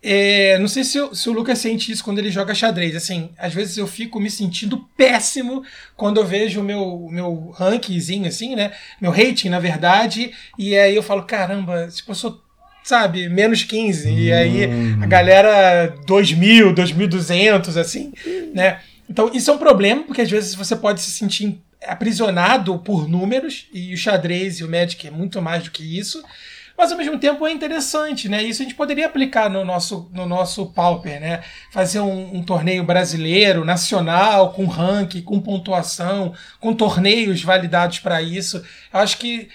S2: é, não sei se, se o Lucas sente isso quando ele joga xadrez. Assim, às vezes eu fico me sentindo péssimo quando eu vejo o meu, meu rankingzinho, assim, né? Meu rating, na verdade, e aí eu falo, caramba, tipo, eu sou, sabe, menos 15. E aí a galera 2.000, 2.200, assim, né? Então isso é um problema, porque às vezes você pode se sentir aprisionado por números, e o xadrez e o Magic é muito mais do que isso. Mas ao mesmo tempo é interessante, né? Isso a gente poderia aplicar no nosso, no nosso Pauper, né? Fazer um, um torneio brasileiro, nacional, com ranking, com pontuação, com torneios validados para isso. Eu acho que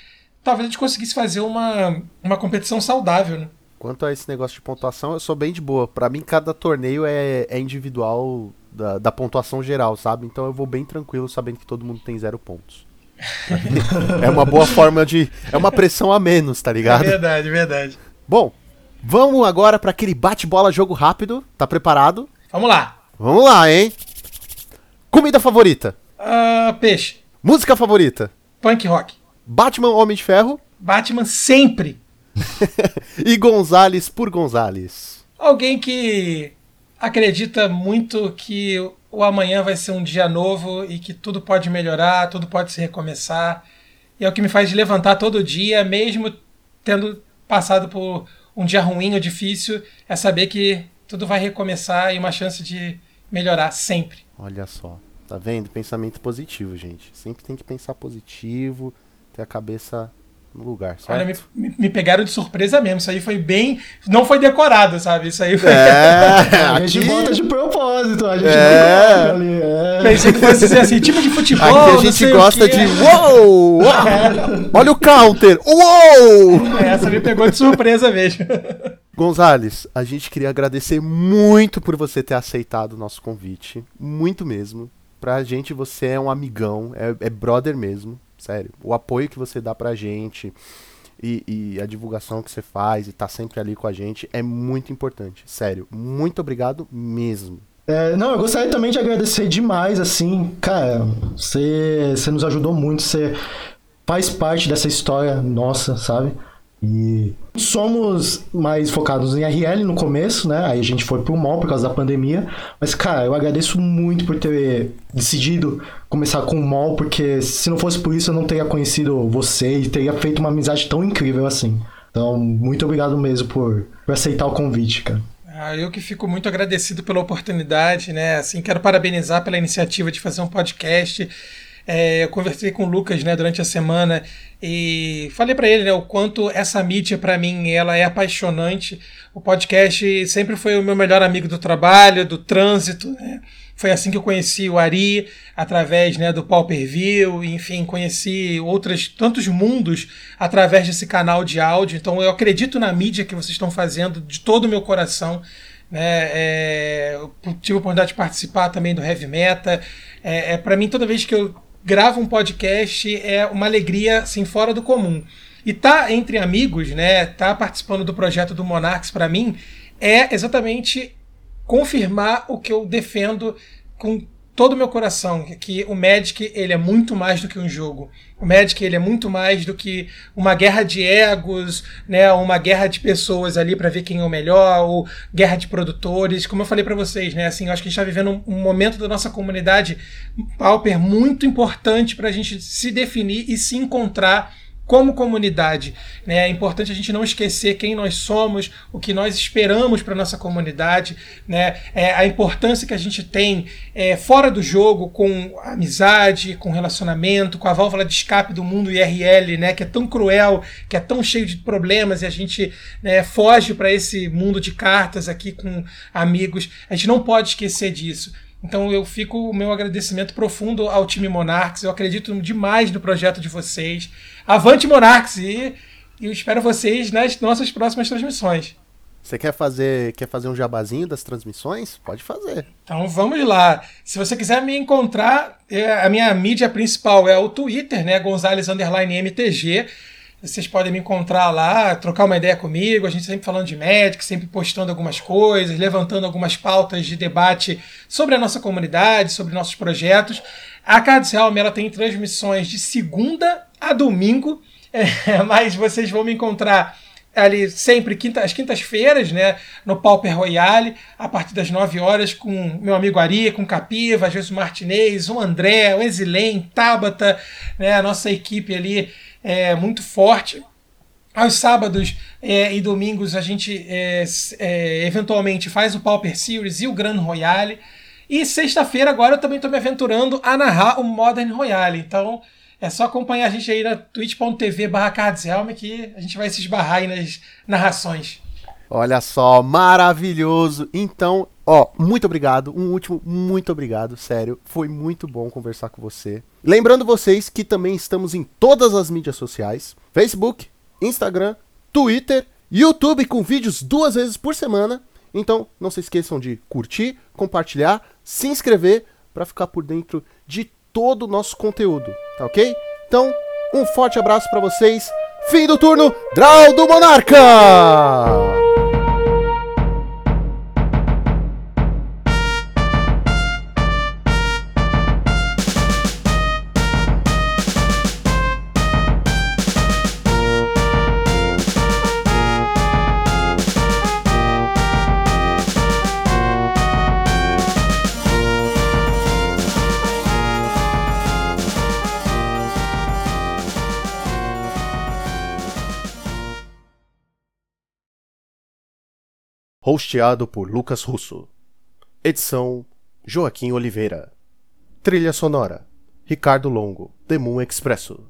S2: talvez a gente conseguisse fazer uma, uma competição saudável, né?
S1: Quanto a esse negócio de pontuação, eu sou bem de boa. Pra mim, cada torneio é, é individual da, da pontuação geral, sabe? Então eu vou bem tranquilo sabendo que todo mundo tem zero pontos. é uma boa forma de. É uma pressão a menos, tá
S2: É
S1: ligado?
S2: verdade, verdade.
S1: Bom, vamos agora pra aquele bate-bola jogo rápido. Tá preparado?
S2: Vamos lá.
S1: Vamos lá, hein? Comida favorita.
S2: Ah, peixe.
S1: Música favorita.
S2: Punk rock.
S1: Batman Homem de Ferro.
S2: Batman sempre.
S1: E Gonzales por Gonzales.
S2: Alguém que acredita muito que o amanhã vai ser um dia novo e que tudo pode melhorar, tudo pode se recomeçar. E é o que me faz levantar todo dia, mesmo tendo passado por um dia ruim ou difícil, é saber que tudo vai recomeçar e uma chance de melhorar sempre.
S1: Olha só. Tá vendo? Pensamento positivo, gente. Sempre tem que pensar positivo, ter a cabeça no lugar, certo?
S2: Olha, me, me- pegaram de surpresa mesmo. Isso aí foi bem. Não foi decorado, sabe? Isso aí foi.
S1: É,
S3: A gente
S1: aqui,
S3: bota de propósito, a gente
S1: É.
S3: ali. É.
S2: Pensei que fosse dizer assim, tipo de futebol.
S1: aqui a
S2: não
S1: gente gosta de uou! uou! Olha o counter! Uou!
S2: Essa me pegou de surpresa mesmo.
S1: Gonzales, a gente queria agradecer muito por você ter aceitado o nosso convite. Muito mesmo. Pra gente, você é um amigão, é, é brother mesmo. Sério. O apoio que você dá pra gente e, e a divulgação que você faz e tá sempre ali com a gente é muito importante. Sério. Muito obrigado mesmo.
S3: É, não, eu gostaria também de agradecer demais, assim, cara, você, você nos ajudou muito, você faz parte dessa história nossa, sabe? E somos mais focados em RL no começo, né? Aí a gente foi pro mall por causa da pandemia. Mas, cara, eu agradeço muito por ter decidido começar com o mall, porque se não fosse por isso eu não teria conhecido você e teria feito uma amizade tão incrível assim. Então, muito obrigado mesmo por, por aceitar o convite, cara.
S2: Ah, eu que fico muito agradecido pela oportunidade, né? Assim, quero parabenizar pela iniciativa de fazer um podcast. É, eu conversei com o Lucas, né, durante a semana e falei para ele, né, o quanto essa mídia para mim ela é apaixonante. O podcast sempre foi o meu melhor amigo do trabalho, do trânsito, né? Foi assim que eu conheci o Ari, através né, do Pau Per View, enfim, conheci outros tantos mundos através desse canal de áudio. Então eu acredito na mídia que vocês estão fazendo de todo o meu coração. Né? É, eu tive a oportunidade de participar também do Heavy Meta. É, é, Para mim, toda vez que eu gravo um podcast, é uma alegria assim, fora do comum. E tá entre amigos, né? Tá participando do projeto do Monarchs para mim é exatamente confirmar o que eu defendo com todo o meu coração que o Magic ele é muito mais do que um jogo. O Magic ele é muito mais do que uma guerra de egos, né, uma guerra de pessoas ali para ver quem é o melhor, ou guerra de produtores. Como eu falei para vocês, né, assim, eu acho que a gente está vivendo um, momento da nossa comunidade Pauper muito importante para a gente se definir e se encontrar como comunidade. Né? É importante a gente não esquecer quem nós somos, o que nós esperamos para nossa comunidade, né? É, a importância que a gente tem é, fora do jogo com amizade, com relacionamento, com a válvula de escape do mundo IRL, né? que é tão cruel, que é tão cheio de problemas e a gente né, foge para esse mundo de cartas aqui com amigos. A gente não pode esquecer disso. Então eu fico o meu agradecimento profundo ao time Monarchs. Eu acredito demais no projeto de vocês. Avante Monarchs e eu espero vocês nas nossas próximas transmissões.
S1: Você quer fazer, quer fazer um jabazinho das transmissões? Pode fazer.
S2: Então vamos lá. Se você quiser me encontrar, é, a minha mídia principal é o Twitter, né? Gonzales MTG. Vocês podem me encontrar lá, trocar uma ideia comigo. A gente sempre falando de Magic, sempre postando algumas coisas, levantando algumas pautas de debate sobre a nossa comunidade, sobre nossos projetos. A Cards ela tem transmissões de segunda a domingo, é, mas vocês vão me encontrar ali sempre quinta, às quintas-feiras, né, no Pauper Royale, a partir das 9 horas, com meu amigo Ari, com Capiva, Jesus Martinez, o André, o Exilém, Tabata, né, a nossa equipe ali é, muito forte. Aos sábados é, e domingos a gente é, é, eventualmente faz o Pauper Series e o Grand Royale. E sexta-feira agora eu também estou me aventurando a narrar o Modern Royale. Então é só acompanhar a gente aí na twitch.tv barra que a gente vai se esbarrar aí nas narrações.
S1: Olha só, maravilhoso. Então, ó, muito obrigado. Um último, muito obrigado, sério. Foi muito bom conversar com você. Lembrando vocês que também estamos em todas as mídias sociais: Facebook, Instagram, Twitter, YouTube com vídeos duas vezes por semana. Então, não se esqueçam de curtir, compartilhar, se inscrever para ficar por dentro de todo o nosso conteúdo, tá OK? Então, um forte abraço para vocês. Fim do turno, Draw do Monarca! Hosteado por Lucas Russo. Edição Joaquim Oliveira. Trilha sonora Ricardo Longo, The Moon Expresso.